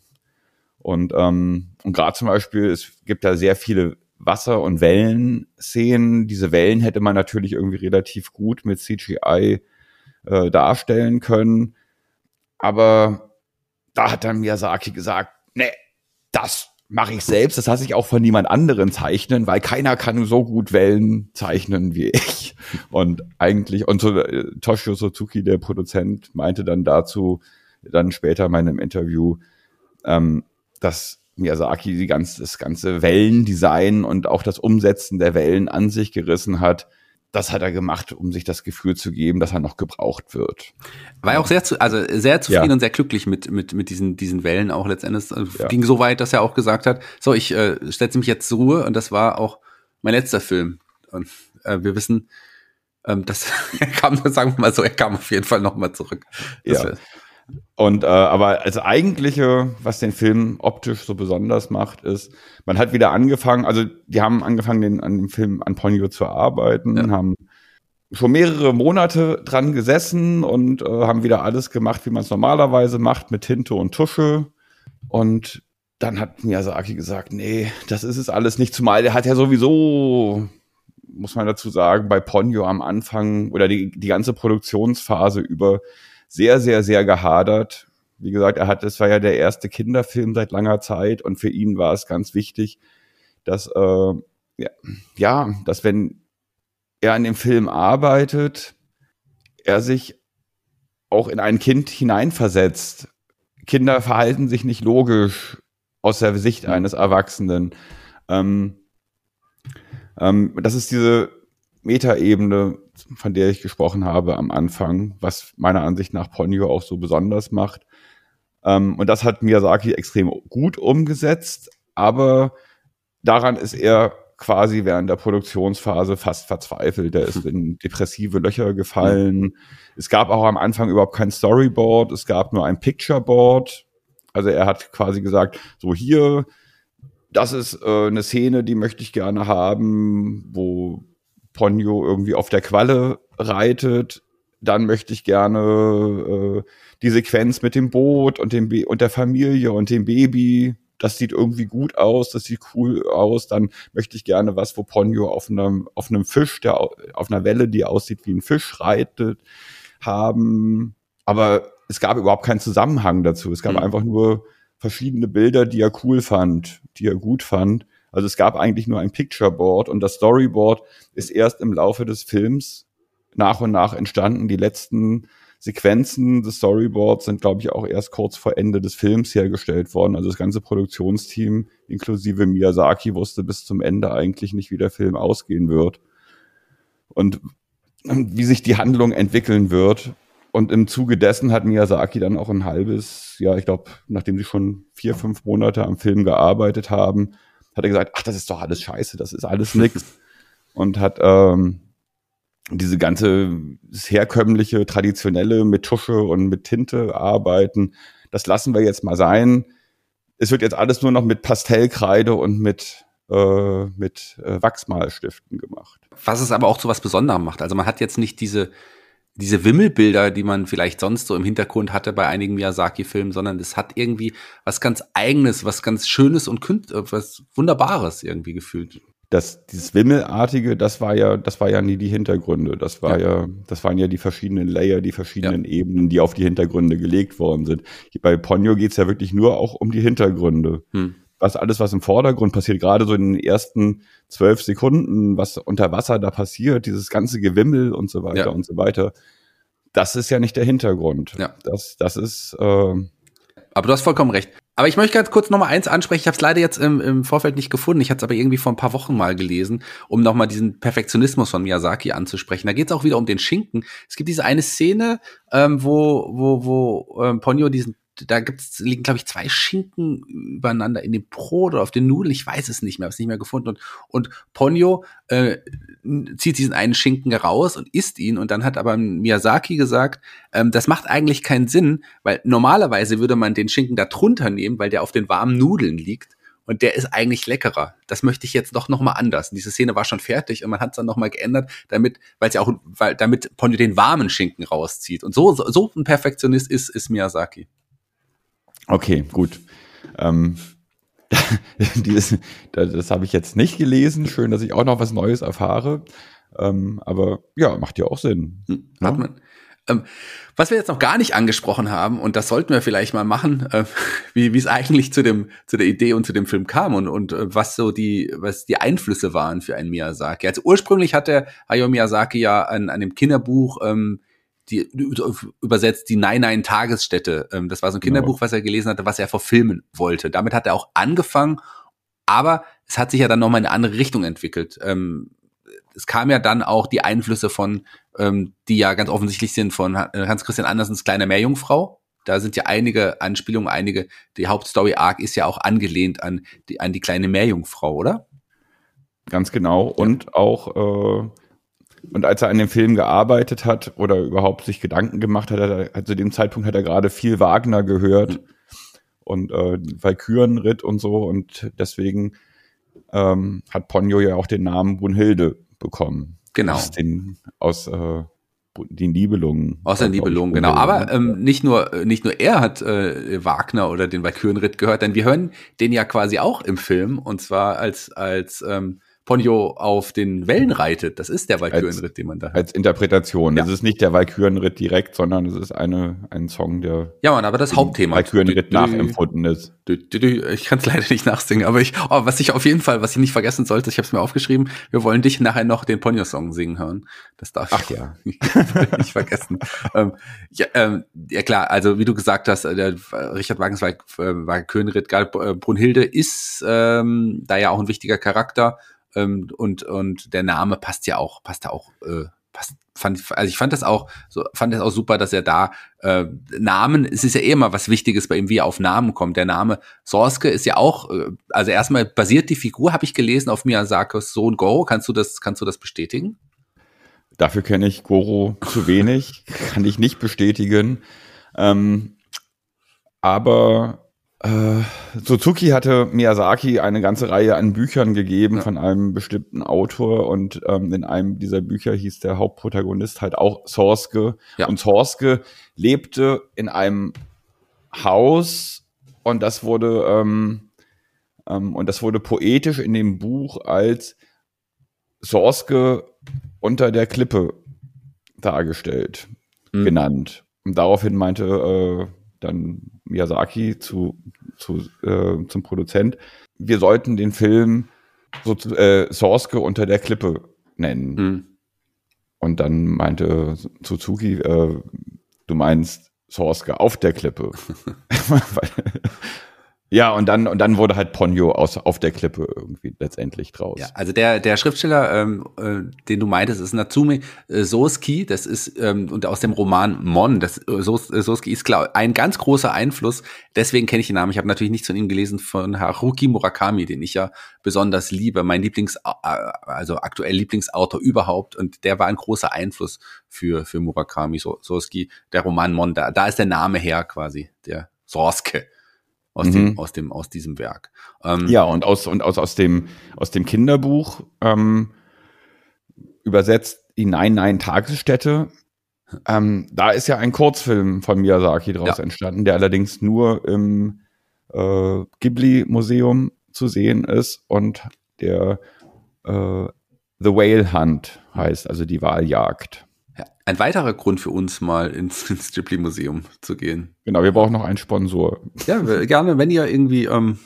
B: Und, ähm, und gerade zum Beispiel, es gibt da sehr viele Wasser- und Wellenszenen. Diese Wellen hätte man natürlich irgendwie relativ gut mit CGI äh, darstellen können. Aber da hat dann Miyazaki gesagt, nee, das mache ich selbst. Das lasse ich auch von niemand anderen zeichnen, weil keiner kann so gut Wellen zeichnen wie ich. Und eigentlich, und so, äh, Toshio Suzuki, der Produzent, meinte dann dazu, dann später in meinem Interview, ähm, dass Miyazaki die ganze, das ganze Wellendesign und auch das Umsetzen der Wellen an sich gerissen hat das hat er gemacht, um sich das Gefühl zu geben, dass er noch gebraucht wird.
A: War ja auch sehr, zu, also sehr zufrieden ja. und sehr glücklich mit, mit, mit diesen, diesen Wellen auch letztendlich. Also ja. Ging so weit, dass er auch gesagt hat, so, ich äh, setze mich jetzt zur Ruhe und das war auch mein letzter Film. Und äh, wir wissen, ähm, das <laughs> er kam, sagen wir mal so, er kam auf jeden Fall nochmal zurück.
B: Das ja. Und äh, aber als eigentliche, was den Film optisch so besonders macht, ist, man hat wieder angefangen, also die haben angefangen, den, an dem Film an Ponyo zu arbeiten, ja. haben schon mehrere Monate dran gesessen und äh, haben wieder alles gemacht, wie man es normalerweise macht, mit Tinte und Tusche. Und dann hat Miyazaki gesagt, nee, das ist es alles nicht, zumal der hat ja sowieso, muss man dazu sagen, bei Ponyo am Anfang oder die, die ganze Produktionsphase über sehr, sehr, sehr gehadert. Wie gesagt, er hat, es war ja der erste Kinderfilm seit langer Zeit und für ihn war es ganz wichtig, dass, äh, ja, ja, dass wenn er an dem Film arbeitet, er sich auch in ein Kind hineinversetzt. Kinder verhalten sich nicht logisch aus der Sicht eines Erwachsenen. Ähm, ähm, das ist diese Metaebene, von der ich gesprochen habe am Anfang, was meiner Ansicht nach Ponyo auch so besonders macht. Ähm, und das hat Miyazaki extrem gut umgesetzt, aber daran ist er quasi während der Produktionsphase fast verzweifelt. Er ist <laughs> in depressive Löcher gefallen. Es gab auch am Anfang überhaupt kein Storyboard, es gab nur ein Pictureboard. Also er hat quasi gesagt, so hier, das ist äh, eine Szene, die möchte ich gerne haben, wo Ponyo irgendwie auf der Qualle reitet. dann möchte ich gerne äh, die Sequenz mit dem Boot und dem Be und der Familie und dem Baby. Das sieht irgendwie gut aus, das sieht cool aus. Dann möchte ich gerne was, wo Ponyo auf einem, auf einem Fisch, der auf einer Welle, die aussieht wie ein Fisch, reitet, haben. Aber es gab überhaupt keinen Zusammenhang dazu. Es gab mhm. einfach nur verschiedene Bilder, die er cool fand, die er gut fand. Also es gab eigentlich nur ein Pictureboard und das Storyboard ist erst im Laufe des Films nach und nach entstanden. Die letzten Sequenzen des Storyboards sind, glaube ich, auch erst kurz vor Ende des Films hergestellt worden. Also das ganze Produktionsteam inklusive Miyazaki wusste bis zum Ende eigentlich nicht, wie der Film ausgehen wird und wie sich die Handlung entwickeln wird. Und im Zuge dessen hat Miyazaki dann auch ein halbes, ja, ich glaube, nachdem sie schon vier, fünf Monate am Film gearbeitet haben, hat er gesagt, ach, das ist doch alles scheiße, das ist alles nix. Und hat ähm, diese ganze herkömmliche, traditionelle mit Tusche und mit Tinte arbeiten, das lassen wir jetzt mal sein. Es wird jetzt alles nur noch mit Pastellkreide und mit äh, mit äh, Wachsmalstiften gemacht.
A: Was es aber auch zu was Besonderem macht. Also man hat jetzt nicht diese diese Wimmelbilder, die man vielleicht sonst so im Hintergrund hatte bei einigen Miyazaki-Filmen, sondern es hat irgendwie was ganz Eigenes, was ganz Schönes und äh, was Wunderbares irgendwie gefühlt.
B: Das, dieses Wimmelartige, das war ja, das war ja nie die Hintergründe. Das war ja, ja das waren ja die verschiedenen Layer, die verschiedenen ja. Ebenen, die auf die Hintergründe gelegt worden sind. Bei Ponyo geht's ja wirklich nur auch um die Hintergründe. Hm was alles, was im Vordergrund passiert, gerade so in den ersten zwölf Sekunden, was unter Wasser da passiert, dieses ganze Gewimmel und so weiter ja. und so weiter, das ist ja nicht der Hintergrund. Ja. Das, das ist. Äh
A: aber du hast vollkommen recht. Aber ich möchte ganz kurz noch mal eins ansprechen. Ich habe es leider jetzt im, im Vorfeld nicht gefunden. Ich hatte es aber irgendwie vor ein paar Wochen mal gelesen, um noch mal diesen Perfektionismus von Miyazaki anzusprechen. Da geht es auch wieder um den Schinken. Es gibt diese eine Szene, ähm, wo wo wo ähm, Ponyo diesen da gibt's, liegen, glaube ich, zwei Schinken übereinander in dem Brot oder auf den Nudeln. Ich weiß es nicht mehr, habe es nicht mehr gefunden. Und, und Ponyo äh, zieht diesen einen Schinken raus und isst ihn. Und dann hat aber Miyazaki gesagt, ähm, das macht eigentlich keinen Sinn, weil normalerweise würde man den Schinken da drunter nehmen, weil der auf den warmen Nudeln liegt. Und der ist eigentlich leckerer. Das möchte ich jetzt doch noch mal anders. Und diese Szene war schon fertig und man hat es dann noch mal geändert, damit, weil ja auch, weil damit Ponyo den warmen Schinken rauszieht. Und so, so, so ein Perfektionist ist, ist Miyazaki.
B: Okay, gut. Ähm, <laughs> dieses, das, das habe ich jetzt nicht gelesen. Schön, dass ich auch noch was Neues erfahre. Ähm, aber ja, macht ja auch Sinn. Hm,
A: hat man. Ähm, was wir jetzt noch gar nicht angesprochen haben, und das sollten wir vielleicht mal machen, äh, <laughs> wie, es eigentlich zu dem, zu der Idee und zu dem Film kam und, und äh, was so die, was die Einflüsse waren für einen Miyazaki. Also ursprünglich hatte Hayao Miyazaki ja an, an dem Kinderbuch ähm, die übersetzt die Nein-Nein-Tagesstätte. Ähm, das war so ein Kinderbuch, genau. was er gelesen hatte, was er verfilmen wollte. Damit hat er auch angefangen, aber es hat sich ja dann nochmal in eine andere Richtung entwickelt. Ähm, es kam ja dann auch die Einflüsse von, ähm, die ja ganz offensichtlich sind, von Hans Christian Andersens Kleine Meerjungfrau. Da sind ja einige Anspielungen, einige, die Hauptstory Arc ist ja auch angelehnt an die, an die kleine Meerjungfrau, oder?
B: Ganz genau. Und auch äh, und als er an dem Film gearbeitet hat oder überhaupt sich Gedanken gemacht hat, hat er, zu dem Zeitpunkt hat er gerade viel Wagner gehört und äh, Valkyrenritt und so und deswegen ähm, hat Ponyo ja auch den Namen Brunhilde bekommen.
A: Genau.
B: Aus den, aus äh, den Nibelungen.
A: Aus den Nibelungen, genau. Aber ähm, nicht nur nicht nur er hat äh, Wagner oder den Valkyrenritt gehört, denn wir hören den ja quasi auch im Film und zwar als als ähm, Ponyo auf den Wellen reitet. Das ist der Valkyrenritt, den man da
B: hat. Als Interpretation. Ja. Das ist nicht der Valkyrenritt direkt, sondern es ist eine, ein Song, der.
A: Ja, man, aber das Hauptthema.
B: Valkyrenritt nachempfunden ist.
A: Ich kann es leider nicht nachsingen, aber ich, oh, was ich auf jeden Fall, was ich nicht vergessen sollte, ich habe es mir aufgeschrieben, wir wollen dich nachher noch den Ponyo-Song singen hören. Das darf
B: Ach ja. <laughs>
A: nicht vergessen. ähm, ja, ähm, ja, klar, also wie du gesagt hast, äh, der Richard Wagens Valkyrenritt, gerade äh, Brunhilde ist ähm, da ja auch ein wichtiger Charakter ähm, und, und der Name passt ja auch, passt ja auch, äh, passt, fand, also ich fand das auch, so, fand das auch super, dass er da äh, Namen, es ist ja eh immer was Wichtiges bei ihm, wie er auf Namen kommt. Der Name Sorske ist ja auch, äh, also erstmal basiert die Figur, habe ich gelesen, auf Miyazakos Sohn Goro. Kannst du das, kannst du das bestätigen?
B: Dafür kenne ich Goro zu wenig, <laughs> kann ich nicht bestätigen. Ähm, aber Äh, Suzuki hatte Miyazaki eine ganze Reihe an Büchern gegeben
A: Ja.
B: von einem bestimmten Autor und ähm, in einem dieser Bücher hieß der Hauptprotagonist halt auch Sorske.
A: Ja.
B: Und Sorske lebte in einem Haus und das wurde ähm, ähm, und das wurde poetisch in dem Buch als Sorske unter der Klippe dargestellt,
A: Mhm.
B: genannt. Und daraufhin meinte äh, dann Miyazaki zu, zu, äh, zum Produzent, wir sollten den Film so, äh, Sorske unter der Klippe nennen.
A: Hm.
B: Und dann meinte Suzuki, äh, du meinst Sorske auf der Klippe. <laughs> <laughs> Weil- ja, und dann, und dann wurde halt Ponyo aus, auf der Klippe irgendwie letztendlich draus.
A: Ja, also der, der Schriftsteller, ähm, äh, den du meintest, ist Natsume äh, Soski. Das ist ähm, und aus dem Roman Mon. Das äh, äh, Soski ist klar ein ganz großer Einfluss. Deswegen kenne ich den Namen. Ich habe natürlich nichts von ihm gelesen von Haruki Murakami, den ich ja besonders liebe. Mein Lieblings, äh, also aktuell Lieblingsautor überhaupt. Und der war ein großer Einfluss für für Murakami So- Soski. Der Roman Mon. Da, da ist der Name her quasi. Der Sorske aus
B: Mhm.
A: dem aus dem aus diesem Werk. Ähm,
B: Ja, und aus, und aus, aus dem, aus dem Kinderbuch ähm, übersetzt die Nein, Nein Tagesstätte. Ähm, da ist ja ein Kurzfilm von Miyazaki draus
A: Ja.
B: entstanden, der allerdings nur im äh, Ghibli-Museum zu sehen ist und der äh, The Whale Hunt heißt, also die Waljagd.
A: Ein weiterer Grund für uns mal ins, <laughs> ins Ghibli-Museum zu gehen.
B: Genau, wir brauchen noch einen Sponsor.
A: Ja, gerne, wenn ihr irgendwie, ähm,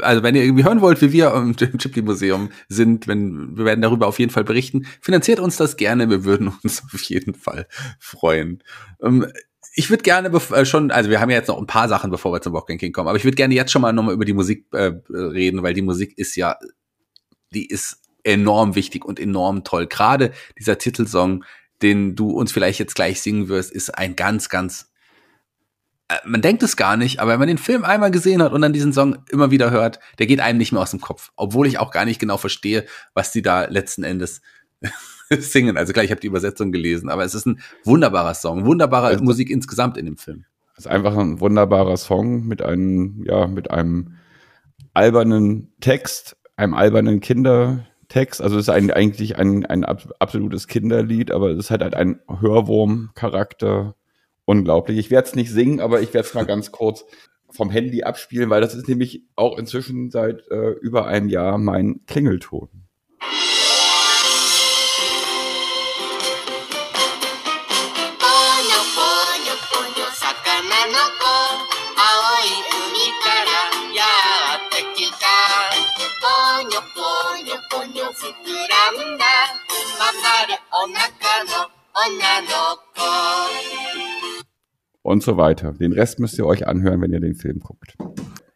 A: also wenn ihr irgendwie hören wollt, wie wir im Ghibli-Museum sind, wenn, wir werden darüber auf jeden Fall berichten. Finanziert uns das gerne, wir würden uns <laughs> auf jeden Fall freuen. Ähm, ich würde gerne äh, schon, also wir haben ja jetzt noch ein paar Sachen, bevor wir zum Walking King kommen, aber ich würde gerne jetzt schon mal nochmal über die Musik äh, reden, weil die Musik ist ja, die ist enorm wichtig und enorm toll. Gerade dieser Titelsong, den du uns vielleicht jetzt gleich singen wirst, ist ein ganz, ganz äh, man denkt es gar nicht, aber wenn man den Film einmal gesehen hat und dann diesen Song immer wieder hört, der geht einem nicht mehr aus dem Kopf. Obwohl ich auch gar nicht genau verstehe, was die da letzten Endes <laughs> singen. Also klar, ich habe die Übersetzung gelesen, aber es ist ein wunderbarer Song, wunderbare
B: Also-
A: Musik insgesamt in dem Film.
B: Das ist einfach ein wunderbarer Song mit einem, ja, mit einem albernen Text, einem albernen Kindertext. Also es ist ein, eigentlich ein, ein ab- absolutes Kinderlied, aber es hat halt einen Hörwurm-Charakter. Unglaublich. Ich werde es nicht singen, aber ich werde es mal <laughs> ganz kurz vom Handy abspielen, weil das ist nämlich auch inzwischen seit äh, über einem Jahr mein Klingelton. Und so weiter. Den Rest müsst ihr euch anhören, wenn ihr den Film guckt.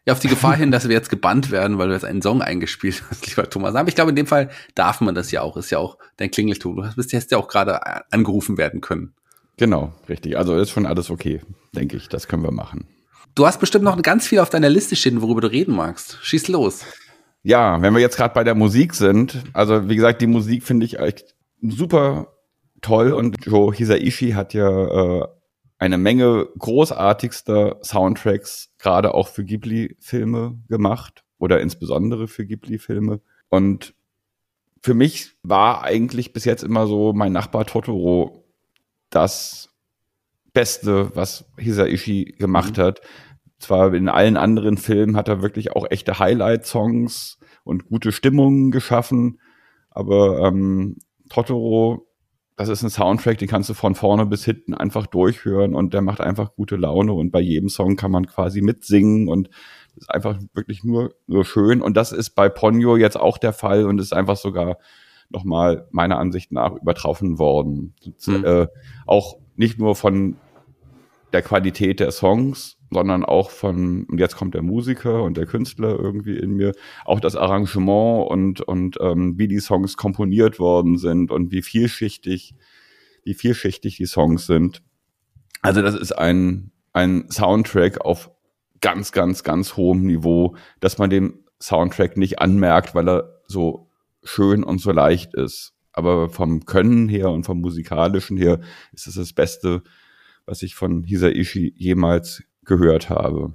A: Ja, auf die Gefahr hin, dass wir jetzt gebannt werden, weil du jetzt einen Song eingespielt hast, <laughs> lieber Thomas. Aber ich glaube, in dem Fall darf man das ja auch. Ist ja auch dein Klingelton. Du bist jetzt ja auch gerade äh, angerufen werden können.
B: Genau, richtig. Also ist schon alles okay, denke ich. Das können wir machen.
A: Du hast bestimmt noch ganz viel auf deiner Liste stehen, worüber du reden magst. Schieß los.
B: Ja, wenn wir jetzt gerade bei der Musik sind, also wie gesagt, die Musik finde ich echt super toll und Joe Hisaishi hat ja äh, eine Menge großartigster Soundtracks gerade auch für Ghibli-Filme gemacht oder insbesondere für Ghibli-Filme. Und für mich war eigentlich bis jetzt immer so mein Nachbar Totoro das Beste, was Hisaishi gemacht hat. Zwar in allen anderen Filmen hat er wirklich auch echte Highlight-Songs und gute Stimmungen geschaffen, aber ähm, Totoro, das ist ein Soundtrack, den kannst du von vorne bis hinten einfach durchhören und der macht einfach gute Laune und bei jedem Song kann man quasi mitsingen und ist einfach wirklich nur, nur schön und das ist bei Ponyo jetzt auch der Fall und ist einfach sogar nochmal meiner Ansicht nach übertroffen worden.
A: Mhm.
B: Äh, auch nicht nur von der Qualität der Songs, sondern auch von, und jetzt kommt der Musiker und der Künstler irgendwie in mir, auch das Arrangement und, und ähm, wie die Songs komponiert worden sind und wie vielschichtig, wie vielschichtig die Songs sind. Also das ist ein, ein Soundtrack auf ganz, ganz, ganz hohem Niveau, dass man dem Soundtrack nicht anmerkt, weil er so schön und so leicht ist. Aber vom Können her und vom musikalischen her ist es das Beste, was ich von Hisaishi jemals gehört habe.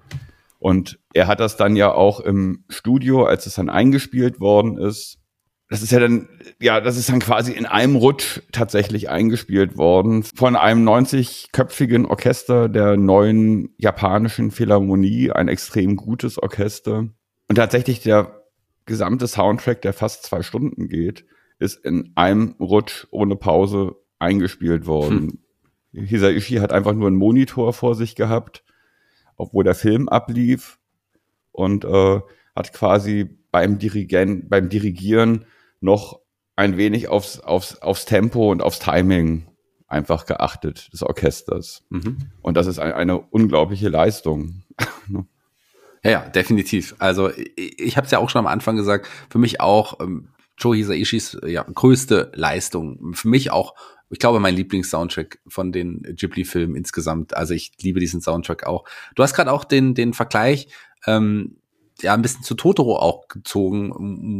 B: Und er hat das dann ja auch im Studio, als es dann eingespielt worden ist, das ist ja dann, ja, das ist dann quasi in einem Rutsch tatsächlich eingespielt worden von einem 90-köpfigen Orchester der neuen japanischen Philharmonie, ein extrem gutes Orchester. Und tatsächlich der gesamte Soundtrack, der fast zwei Stunden geht, ist in einem Rutsch ohne Pause eingespielt worden. Hm. Hisaishi hat einfach nur einen Monitor vor sich gehabt, obwohl der Film ablief und äh, hat quasi beim Dirigen, beim Dirigieren noch ein wenig aufs, aufs, aufs Tempo und aufs Timing einfach geachtet des Orchesters. Mhm. Und das ist ein, eine unglaubliche Leistung. <laughs>
A: ja, ja, definitiv. Also ich, ich habe es ja auch schon am Anfang gesagt, für mich auch ähm, Joe Hisaishis ja, größte Leistung. Für mich auch, ich glaube, mein Lieblings-Soundtrack von den Ghibli-Filmen insgesamt. Also ich liebe diesen Soundtrack auch. Du hast gerade auch den, den Vergleich ähm, ja ein bisschen zu Totoro auch gezogen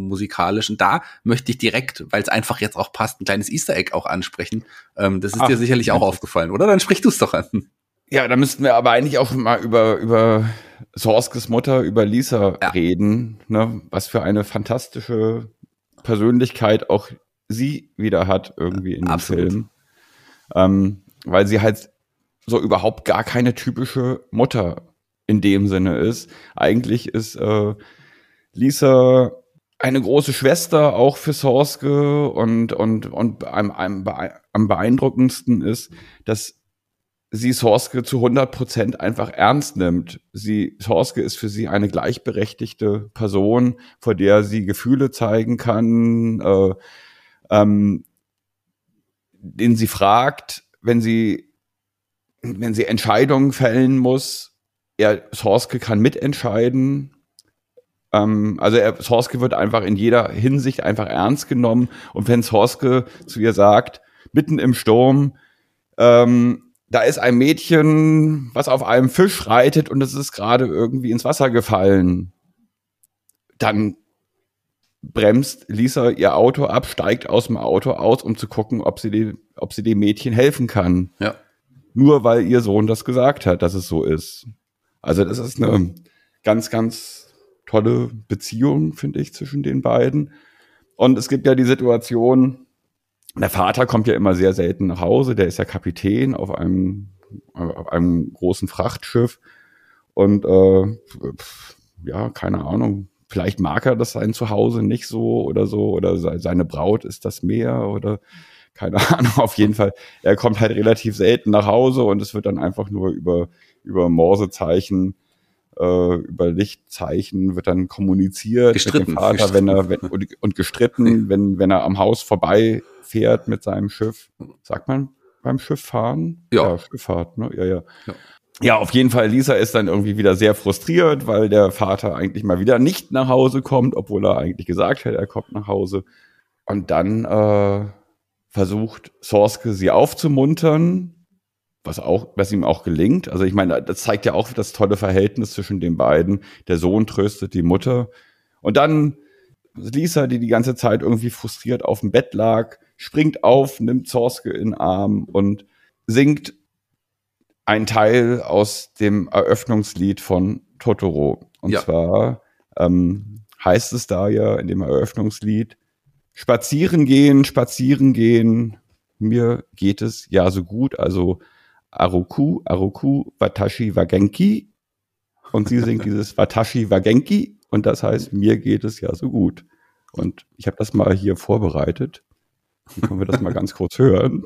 A: musikalisch und da möchte ich direkt, weil es einfach jetzt auch passt, ein kleines Easter Egg auch ansprechen. Ähm, das ist Ach, dir sicherlich auch aufgefallen, oder? Dann sprich du es doch an.
B: Ja, da müssten wir aber eigentlich auch mal über über Sorskes Mutter, über Lisa ja. reden, ne? Was für eine fantastische Persönlichkeit auch sie wieder hat irgendwie in dem Absolut. Film, ähm, weil sie halt so überhaupt gar keine typische Mutter in dem Sinne ist. Eigentlich ist äh, Lisa eine große Schwester auch für Sorske und, und, und am, am, am beeindruckendsten ist, dass sie Sorske zu 100 Prozent einfach ernst nimmt. Sie, Sorske ist für sie eine gleichberechtigte Person, vor der sie Gefühle zeigen kann, äh, ähm, den sie fragt, wenn sie, wenn sie Entscheidungen fällen muss, er, Sorske kann mitentscheiden. Ähm, also er, Sorske wird einfach in jeder Hinsicht einfach ernst genommen. Und wenn Sorske zu ihr sagt, mitten im Sturm, ähm, da ist ein Mädchen, was auf einem Fisch reitet und es ist gerade irgendwie ins Wasser gefallen, dann bremst Lisa ihr Auto ab, steigt aus dem Auto aus, um zu gucken, ob sie, die, ob sie dem Mädchen helfen kann.
A: Ja.
B: Nur weil ihr Sohn das gesagt hat, dass es so ist. Also das ist eine ganz, ganz tolle Beziehung, finde ich, zwischen den beiden. Und es gibt ja die Situation, der Vater kommt ja immer sehr selten nach Hause, der ist ja Kapitän auf einem, auf einem großen Frachtschiff. Und äh, ja, keine Ahnung, vielleicht mag er das sein Zuhause nicht so oder so, oder seine Braut ist das mehr oder keine <laughs> Ahnung, auf jeden Fall. Er kommt halt relativ selten nach Hause und es wird dann einfach nur über über Morsezeichen, äh, über Lichtzeichen wird dann kommuniziert
A: gestritten,
B: mit dem Vater, wenn er wenn, und, gestritten, <laughs> wenn wenn er am Haus vorbei fährt mit seinem Schiff. Sagt man beim Schiff fahren?
A: Ja,
B: ja Schifffahrt, ne? Ja, ja, ja. Ja, auf jeden Fall, Lisa ist dann irgendwie wieder sehr frustriert, weil der Vater eigentlich mal wieder nicht nach Hause kommt, obwohl er eigentlich gesagt hat, er kommt nach Hause. Und dann äh, versucht Sorske sie aufzumuntern, was auch, was ihm auch gelingt. Also ich meine, das zeigt ja auch das tolle Verhältnis zwischen den beiden. Der Sohn tröstet die Mutter. Und dann Lisa, die die ganze Zeit irgendwie frustriert auf dem Bett lag, springt auf, nimmt Zorske in den Arm und singt ein Teil aus dem Eröffnungslied von Totoro. Und ja. zwar ähm, heißt es da ja in dem Eröffnungslied, spazieren gehen, spazieren gehen, mir geht es ja so gut. Also Aruku, Aruku, Watashi Wagenki. Und sie singt <laughs> dieses Watashi Wagenki. Und das heißt, mir geht es ja so gut. Und ich habe das mal hier vorbereitet. Dann können wir das mal <laughs> ganz kurz hören.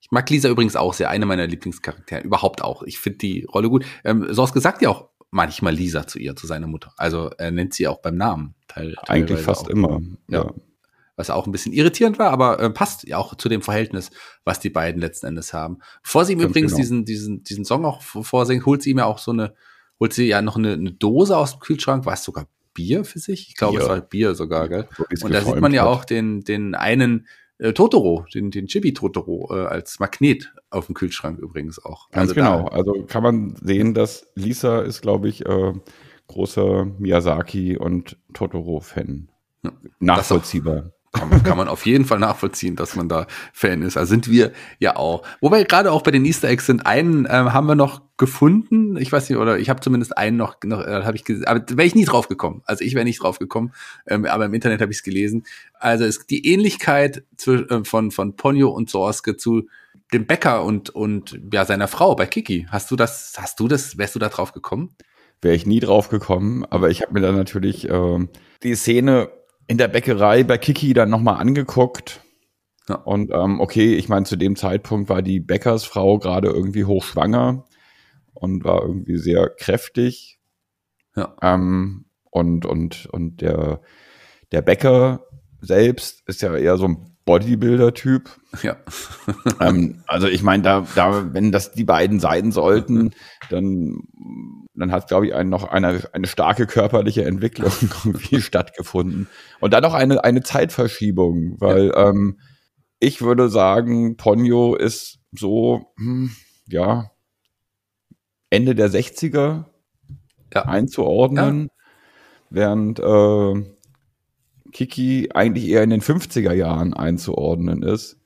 A: Ich mag Lisa übrigens auch sehr, eine meiner Lieblingscharaktere, überhaupt auch. Ich finde die Rolle gut. Ähm, Soske sagt ja auch manchmal Lisa zu ihr, zu seiner Mutter. Also er nennt sie auch beim Namen.
B: Teil, Eigentlich fast auch. immer.
A: Ja. ja. Was auch ein bisschen irritierend war, aber äh, passt ja auch zu dem Verhältnis, was die beiden letzten Endes haben. Bevor sie ihm Ganz übrigens genau. diesen, diesen, diesen Song auch vorsingt, holt sie ihm ja auch so eine, holt sie ja noch eine, eine Dose aus dem Kühlschrank, war es sogar Bier für sich? Ich glaube, es war Bier sogar, gell? Und da sieht man ja hat. auch den, den einen äh, Totoro, den, den Chibi Totoro äh, als Magnet auf dem Kühlschrank übrigens auch.
B: Ganz also genau. Also kann man sehen, dass Lisa ist, glaube ich, äh, großer Miyazaki und Totoro-Fan. Ja, Nachvollziehbar.
A: Kann, kann man auf jeden Fall nachvollziehen, dass man da Fan ist. Also sind wir ja auch. Wobei gerade auch bei den Easter Eggs sind, einen ähm, haben wir noch gefunden. Ich weiß nicht, oder ich habe zumindest einen noch, noch äh, habe ich gesehen, aber wäre ich nie drauf gekommen. Also ich wäre nicht drauf gekommen, ähm, aber im Internet habe ich es gelesen. Also es die Ähnlichkeit zu, äh, von von Ponyo und Sorske zu dem Bäcker und und ja seiner Frau bei Kiki. Hast du das? Hast du das? Wärst du da drauf gekommen?
B: Wäre ich nie drauf gekommen, aber ich habe mir dann natürlich ähm, die Szene in der Bäckerei bei Kiki dann nochmal angeguckt.
A: Ja.
B: Und ähm, okay, ich meine, zu dem Zeitpunkt war die Bäckersfrau gerade irgendwie hochschwanger und war irgendwie sehr kräftig.
A: Ja.
B: Ähm, und, und, und der, der Bäcker selbst ist ja eher so ein Bodybuilder-Typ.
A: Ja. <laughs>
B: ähm, also ich meine, da, da, wenn das die beiden sein sollten, <laughs> dann, dann hat, glaube ich, ein, noch eine, eine starke körperliche Entwicklung <laughs> irgendwie stattgefunden. Und dann noch eine, eine Zeitverschiebung, weil ähm, ich würde sagen, Ponyo ist so, hm, ja, Ende der 60er
A: Ja.
B: einzuordnen, während äh, Kiki eigentlich eher in den 50er Jahren einzuordnen ist.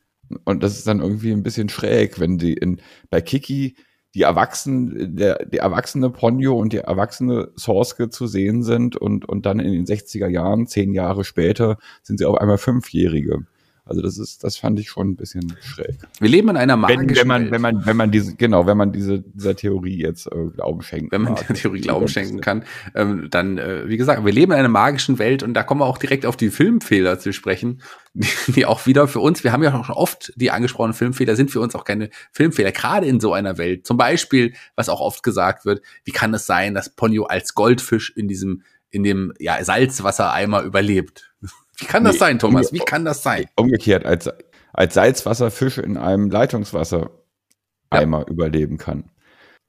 B: Und das ist dann irgendwie ein bisschen schräg, wenn die in, bei Kiki die Erwachsenen, der, der erwachsene Ponyo und die erwachsene Sorske zu sehen sind und, und dann in den 60er Jahren, zehn Jahre später, sind sie auf einmal Fünfjährige. Also das ist, das fand ich schon ein bisschen schräg.
A: Wir leben in einer magischen
B: Wenn, wenn man,
A: Welt.
B: wenn man, wenn man diese, genau, wenn man diese, dieser Theorie jetzt äh, Glauben schenkt.
A: wenn man der Theorie Glauben schenken kann, ähm, dann, äh, wie gesagt, wir leben in einer magischen Welt und da kommen wir auch direkt auf die Filmfehler zu sprechen, die, die auch wieder für uns, wir haben ja schon oft die angesprochenen Filmfehler, sind für uns auch keine Filmfehler, gerade in so einer Welt. Zum Beispiel, was auch oft gesagt wird, wie kann es sein, dass Ponyo als Goldfisch in diesem, in dem ja, Salzwassereimer überlebt? Wie kann das
B: Nee,
A: sein, Thomas? Wie kann das sein?
B: Umgekehrt, als, als Salzwasserfisch in einem Leitungswassereimer überleben kann.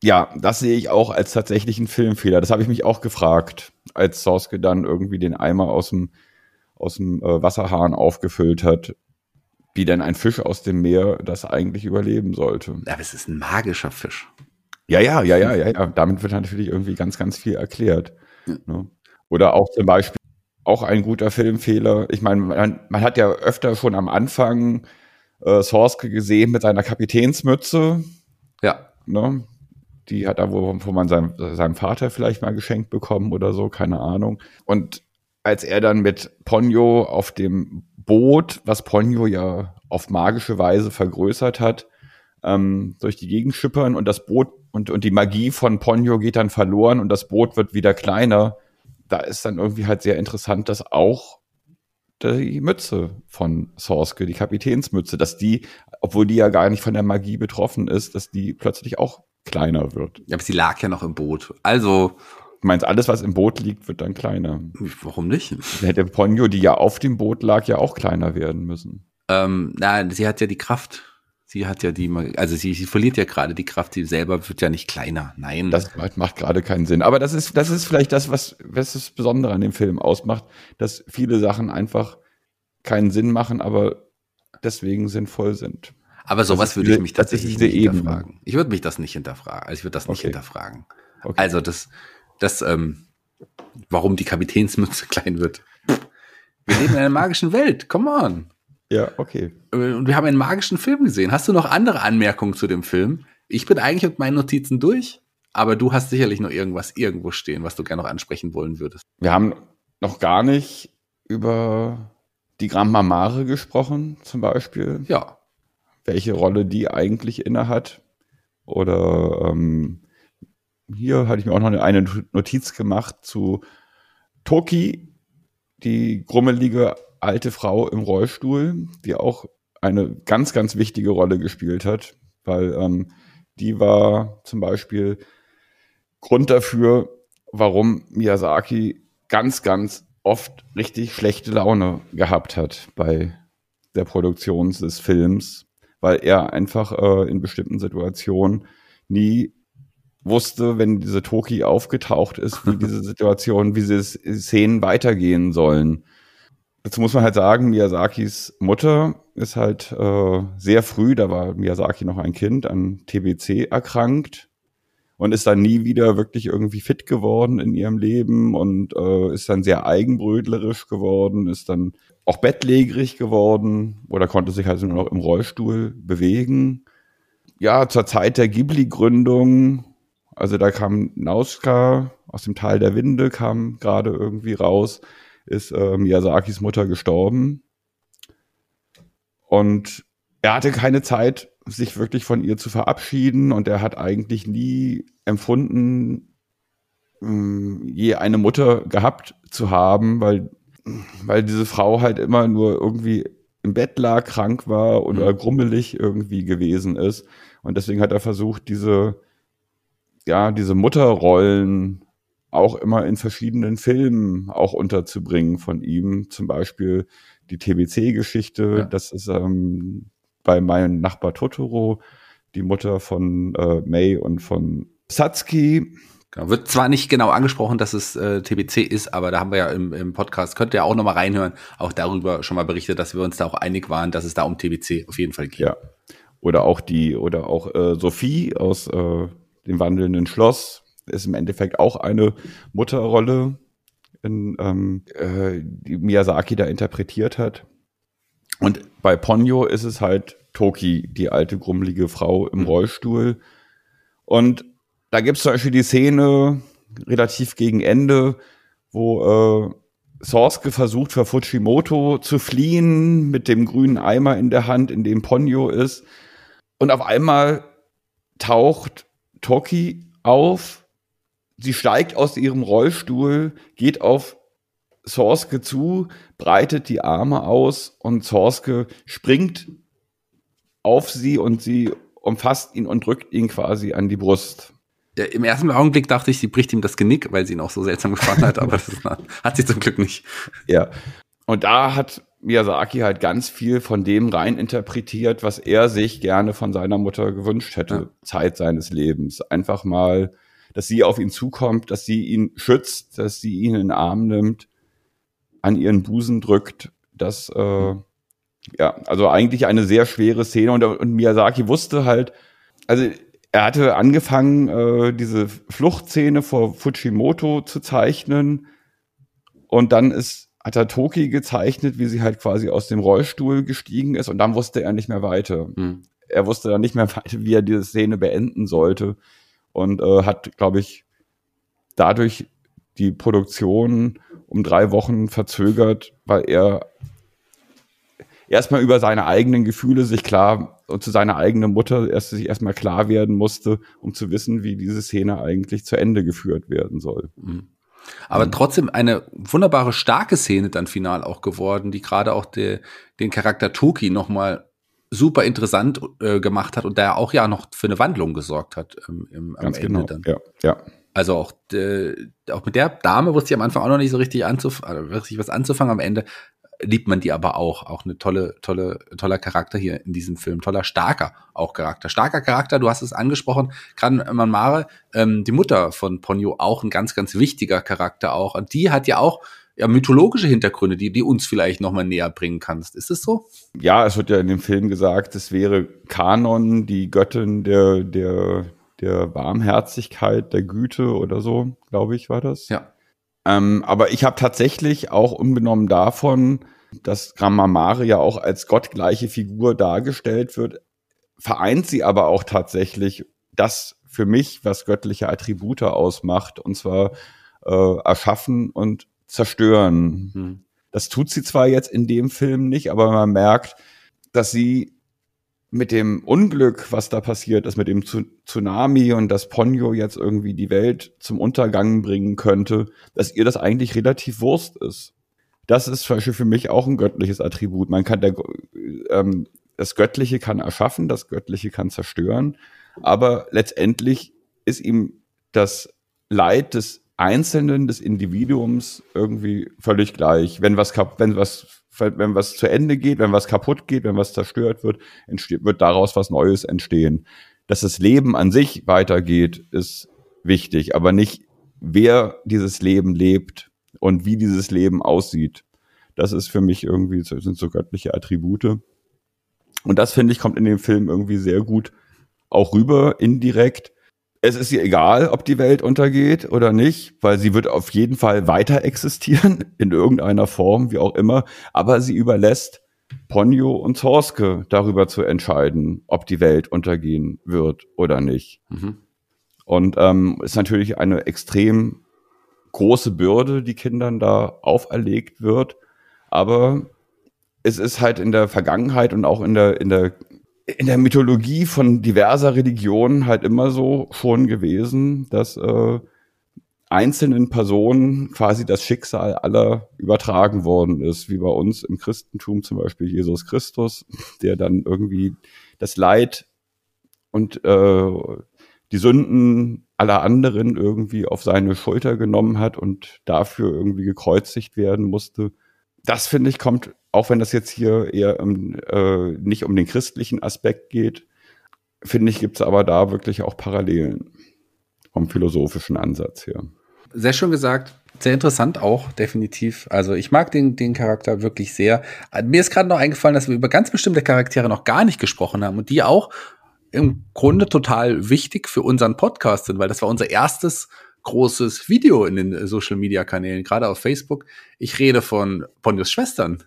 B: Ja, das sehe ich auch als tatsächlichen Filmfehler. Das habe ich mich auch gefragt, als Sorske dann irgendwie den Eimer aus dem, aus dem äh, Wasserhahn aufgefüllt hat, wie denn ein Fisch aus dem Meer das eigentlich überleben sollte.
A: Aber es ist ein magischer Fisch.
B: Ja, ja, ja, ja, ja, ja. Damit wird natürlich irgendwie ganz, ganz viel erklärt. Ne? Oder auch zum Beispiel auch ein guter Filmfehler. Ich meine, man, man hat ja öfter schon am Anfang äh, Sorske gesehen mit seiner Kapitänsmütze.
A: Ja.
B: Ne? Die hat er, wo, wo man seinem, seinem Vater vielleicht mal geschenkt bekommen oder so, keine Ahnung. Und als er dann mit Ponyo auf dem Boot, was Ponyo ja auf magische Weise vergrößert hat, ähm, durch die Gegend schippern und das Boot und, und die Magie von Ponyo geht dann verloren und das Boot wird wieder kleiner. Da ist dann irgendwie halt sehr interessant, dass auch die Mütze von Sorske, die Kapitänsmütze, dass die, obwohl die ja gar nicht von der Magie betroffen ist, dass die plötzlich auch kleiner wird.
A: Ja, aber sie lag ja noch im Boot. Also,
B: Du meinst, alles, was im Boot liegt, wird dann kleiner.
A: warum nicht?
B: Dann hätte Ponyo, die ja auf dem Boot lag, ja auch kleiner werden müssen.
A: Ähm, na, sie hat ja die Kraft. Sie hat ja die, also sie, sie verliert ja gerade die Kraft, sie selber wird ja nicht kleiner. Nein.
B: Das macht- macht gerade keinen Sinn. Aber das ist, das ist vielleicht das, was, was das Besondere an dem Film ausmacht, dass viele Sachen einfach keinen Sinn machen, aber deswegen sinnvoll sind.
A: Aber sowas würde ich mich tatsächlich nicht
B: Ebene.
A: hinterfragen. Ich würde mich das nicht hinterfragen. Also ich würde das nicht
B: Okay.
A: hinterfragen.
B: Okay.
A: Also das, das, ähm, warum die Kapitänsmütze <laughs> klein wird. Wir leben in einer magischen Welt. Come on.
B: Ja, okay.
A: Äh, Und wir haben einen magischen Film gesehen. Hast du noch andere Anmerkungen zu dem Film? Ich bin eigentlich mit meinen Notizen durch, aber du hast sicherlich noch irgendwas irgendwo stehen, was du gerne noch ansprechen wollen würdest.
B: Wir haben noch gar nicht über die Grandma Mare gesprochen, zum Beispiel.
A: Ja.
B: welche Rolle die eigentlich innehat. Oder ähm, hier hatte ich mir auch noch eine- eine Notiz gemacht zu Toki, die grummelige alte Frau im Rollstuhl, die auch eine ganz, ganz wichtige Rolle gespielt hat, weil ähm, die war zum Beispiel Grund dafür, warum Miyazaki ganz, ganz oft richtig schlechte Laune gehabt hat bei der Produktion des Films, weil er einfach äh, in bestimmten Situationen nie wusste, wenn diese Toki aufgetaucht ist, wie diese <laughs> Situation, wie diese Szenen weitergehen sollen. Dazu muss man halt sagen, Miyazakis Mutter ist halt äh, sehr früh, da war Miyazaki noch ein Kind, an TBC erkrankt. und ist dann nie wieder wirklich irgendwie fit geworden in ihrem Leben und äh, ist dann sehr eigenbrötlerisch geworden, ist dann auch bettlägerig geworden oder konnte sich halt nur noch im Rollstuhl bewegen. Ja, zur Zeit der Ghibli-Gründung, also da kam Nauska aus dem Tal der Winde, kam gerade irgendwie raus, ist äh, Miyazakis Mutter gestorben. Und er hatte keine Zeit, sich wirklich von ihr zu verabschieden und er hat eigentlich nie empfunden, ähm, je eine Mutter gehabt zu haben, weil, weil diese Frau halt immer nur irgendwie im Bett lag, krank war oder
A: Mhm.
B: grummelig irgendwie gewesen ist. Und deswegen hat er versucht, diese, ja, diese Mutterrollen auch immer in verschiedenen Filmen auch unterzubringen von ihm. Zum Beispiel die TBC-Geschichte,
A: Ja.
B: das ist ähm, bei meinem Nachbar Totoro, die Mutter von äh, May und von Satsuki.
A: Genau. Wird zwar nicht genau angesprochen, dass es äh, TBC ist, aber da haben wir ja im, im Podcast, könnt ihr auch nochmal reinhören, auch darüber schon mal berichtet, dass wir uns da auch einig waren, dass es da um TBC auf jeden Fall geht.
B: Ja. Oder auch die, oder auch äh, Sophie aus äh, dem wandelnden Schloss ist im Endeffekt auch eine Mutterrolle, in, ähm, äh, die Miyazaki da interpretiert hat. Und bei Ponyo ist es halt Toki, die alte grummelige Frau im
A: Mhm.
B: Rollstuhl. Und da gibt es zum Beispiel die Szene relativ gegen Ende, wo äh, Sorske versucht, vor Fujimoto zu fliehen mit dem grünen Eimer in der Hand, in dem Ponyo ist. Und auf einmal taucht Toki auf. Sie steigt aus ihrem Rollstuhl, geht auf Sorske zu, breitet die Arme aus und Sorske springt auf sie und sie umfasst ihn und drückt ihn quasi an die Brust.
A: Ja, Im ersten Augenblick dachte ich, sie bricht ihm das Genick, weil sie ihn auch so seltsam <laughs> gefahren hat, aber das ist, hat sie zum Glück nicht.
B: Ja. Und da hat Miyazaki halt ganz viel von dem rein interpretiert, was er sich gerne von seiner Mutter gewünscht hätte,
A: Ja.
B: Zeit seines Lebens. Einfach mal, dass sie auf ihn zukommt, dass sie ihn schützt, dass sie ihn in den Arm nimmt, an ihren Busen drückt. Das, äh, ja, also eigentlich eine sehr schwere Szene. Und, und Miyazaki wusste halt, also er hatte angefangen, äh, diese Fluchtszene vor Fujimoto zu zeichnen. Und dann ist, hat er Toki gezeichnet, wie sie halt quasi aus dem Rollstuhl gestiegen ist. Und dann wusste er nicht mehr weiter.
A: Hm.
B: Er wusste dann nicht mehr <laughs> weiter, wie er diese Szene beenden sollte. Und äh, hat, glaube ich, dadurch die Produktion um drei Wochen verzögert, weil er erstmal über seine eigenen Gefühle sich klar und zu seiner eigenen Mutter erst sich erstmal klar werden musste, um zu wissen, wie diese Szene eigentlich zu Ende geführt werden soll.
A: Mhm. Aber trotzdem eine wunderbare, starke Szene dann final auch geworden, die gerade auch de, den Charakter Toki nochmal super interessant äh, gemacht hat und der auch ja noch für eine Wandlung gesorgt hat ähm, im, am
B: Ganz
A: Ende
B: genau.
A: dann.
B: Ja, ja.
A: Also auch, äh, auch mit der Dame wusste ich am Anfang auch noch nicht so richtig, anzuf also richtig was anzufangen. Am Ende liebt man die aber auch. Auch eine tolle, tolle, toller Charakter hier in diesem Film. Toller, starker auch Charakter. Starker Charakter, du hast es angesprochen, Gran Manmare, ähm, die Mutter von Ponyo, auch ein ganz, ganz wichtiger Charakter auch. Und die hat ja auch ja, mythologische Hintergründe, die, die uns vielleicht noch mal näher bringen kannst. Ist es so?
B: ja, es wird ja in dem Film gesagt, es wäre Kanon, die Göttin der, der, der Warmherzigkeit, der Güte oder so, glaube ich, war das.
A: Ja.
B: Ähm, aber ich habe tatsächlich auch unbenommen davon, dass Grammamare ja auch als gottgleiche Figur dargestellt wird, vereint sie aber auch tatsächlich das für mich, was göttliche Attribute ausmacht, und zwar äh, erschaffen und zerstören.
A: Hm.
B: Das tut sie zwar jetzt in dem Film nicht, aber man merkt, dass sie mit dem Unglück, was da passiert ist, mit dem Tsu- Tsunami und dass Ponyo jetzt irgendwie die Welt zum Untergang bringen könnte, dass ihr das eigentlich relativ Wurst ist. Das ist zum Beispiel für mich auch ein göttliches Attribut. Man kann der, ähm, das Göttliche kann erschaffen, das Göttliche kann zerstören, aber letztendlich ist ihm das Leid des Einzelnen, des Individuums irgendwie völlig gleich. Wenn was, wenn was, wenn was zu Ende geht, wenn was kaputt geht, wenn was zerstört wird, entsteht, wird daraus was Neues entstehen. Dass das Leben an sich weitergeht, ist wichtig, aber nicht wer dieses Leben lebt und wie dieses Leben aussieht. Das ist für mich irgendwie, sind so göttliche Attribute. Und das finde ich kommt in dem Film irgendwie sehr gut auch rüber, indirekt. Es ist ihr egal, ob die Welt untergeht oder nicht, weil sie wird auf jeden Fall weiter existieren, <laughs> in irgendeiner Form, wie auch immer. Aber sie überlässt Ponyo und Zorske darüber zu entscheiden, ob die Welt untergehen wird oder nicht.
A: Mhm.
B: Und ähm, ist natürlich eine extrem große Bürde, die Kindern da auferlegt wird. Aber es ist halt in der Vergangenheit und auch in der, in der, in der Mythologie von diverser Religionen halt immer so schon gewesen, dass äh, einzelnen Personen quasi das Schicksal aller übertragen worden ist, wie bei uns im Christentum zum Beispiel Jesus Christus, der dann irgendwie das Leid und äh, die Sünden aller anderen irgendwie auf seine Schulter genommen hat und dafür irgendwie gekreuzigt werden musste. Das finde ich kommt, auch wenn das jetzt hier eher um, äh, nicht um den christlichen Aspekt geht, finde ich, gibt es aber da wirklich auch Parallelen vom philosophischen Ansatz her.
A: Sehr schön gesagt. Sehr interessant auch, definitiv. Also ich mag den, den Charakter wirklich sehr. Mir ist gerade noch eingefallen, dass wir über ganz bestimmte Charaktere noch gar nicht gesprochen haben und die auch im Grunde total wichtig für unseren Podcast sind, weil das war unser erstes großes Video in den Social Media Kanälen, gerade auf Facebook. Ich rede von Ponyos Schwestern.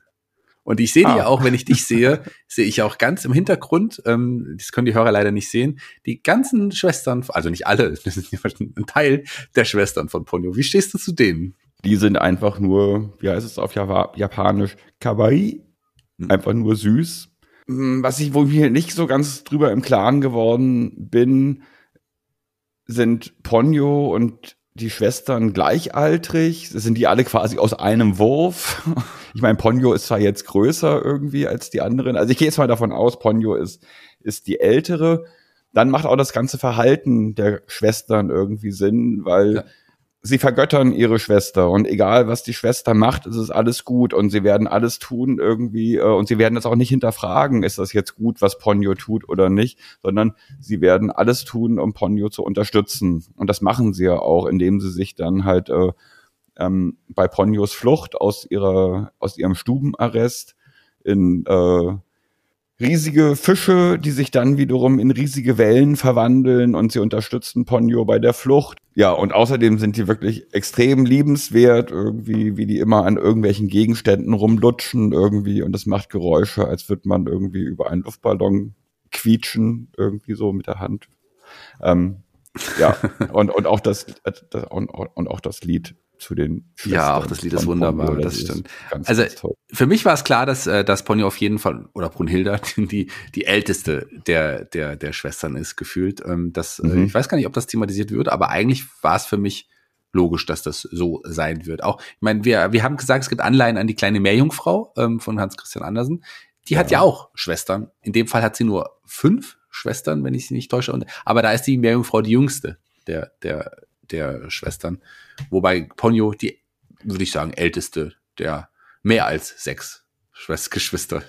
A: Und ich sehe die
B: Ah.
A: ja auch, wenn ich dich sehe, <laughs> sehe ich auch ganz im Hintergrund, ähm, das können die Hörer leider nicht sehen, die ganzen Schwestern, also nicht alle, <laughs> das ist ein Teil der Schwestern von Ponyo. Wie stehst du zu denen?
B: Die sind einfach nur, wie heißt es auf Japanisch, Kawaii,
A: Hm.
B: einfach nur süß. Hm, Was ich, wo ich mir nicht so ganz drüber im Klaren geworden bin, sind Ponyo und die Schwestern gleichaltrig? Sind die alle quasi aus einem Wurf? <laughs> Ich meine, Ponyo ist zwar jetzt größer irgendwie als die anderen. Also ich gehe jetzt mal davon aus, Ponyo ist, ist die ältere. Dann macht auch das ganze Verhalten der Schwestern irgendwie Sinn, weil
A: Ja.
B: Sie vergöttern ihre Schwester und egal was die Schwester macht, ist es alles gut und sie werden alles tun irgendwie äh, und sie werden das auch nicht hinterfragen, ist das jetzt gut, was Ponyo tut oder nicht, sondern sie werden alles tun, um Ponyo zu unterstützen. Und das machen sie ja auch, indem sie sich dann halt äh, ähm, bei Ponyos Flucht aus ihrer aus ihrem Stubenarrest in äh, riesige Fische, die sich dann wiederum in riesige Wellen verwandeln und sie unterstützen Ponyo bei der Flucht. Ja, und außerdem sind die wirklich extrem liebenswert, irgendwie, wie die immer an irgendwelchen Gegenständen rumlutschen irgendwie und das macht Geräusche, als würde man irgendwie über einen Luftballon quietschen, irgendwie so mit der Hand. Ähm, ja, <laughs> und, und auch das, das und, und auch das Lied zu den
A: Ja, auch das Lied ist wunderbar,
B: Ponyo,
A: das
B: ist
A: stimmt.
B: Ganz,
A: Also,
B: ganz.
A: Für mich war es klar, dass, äh, dass Ponyo auf jeden Fall, oder Brunhilda, <laughs> die, die älteste der, der, der Schwestern ist, gefühlt. Ähm, das, äh,
B: Mhm.
A: ich weiß gar nicht, ob das thematisiert wird, aber eigentlich war es für mich logisch, dass das so sein wird. Auch, ich meine, wir, wir haben gesagt, es gibt Anleihen an die kleine Meerjungfrau ähm, von Hans Christian Andersen. Die hat
B: Ja.
A: ja auch Schwestern. In dem Fall hat sie nur fünf Schwestern, wenn ich sie nicht täusche. Und, aber da ist die Meerjungfrau die jüngste der, der, der Schwestern. Wobei Ponyo die, würde ich sagen, älteste der mehr als sechs Schwest <laughs> Geschwister.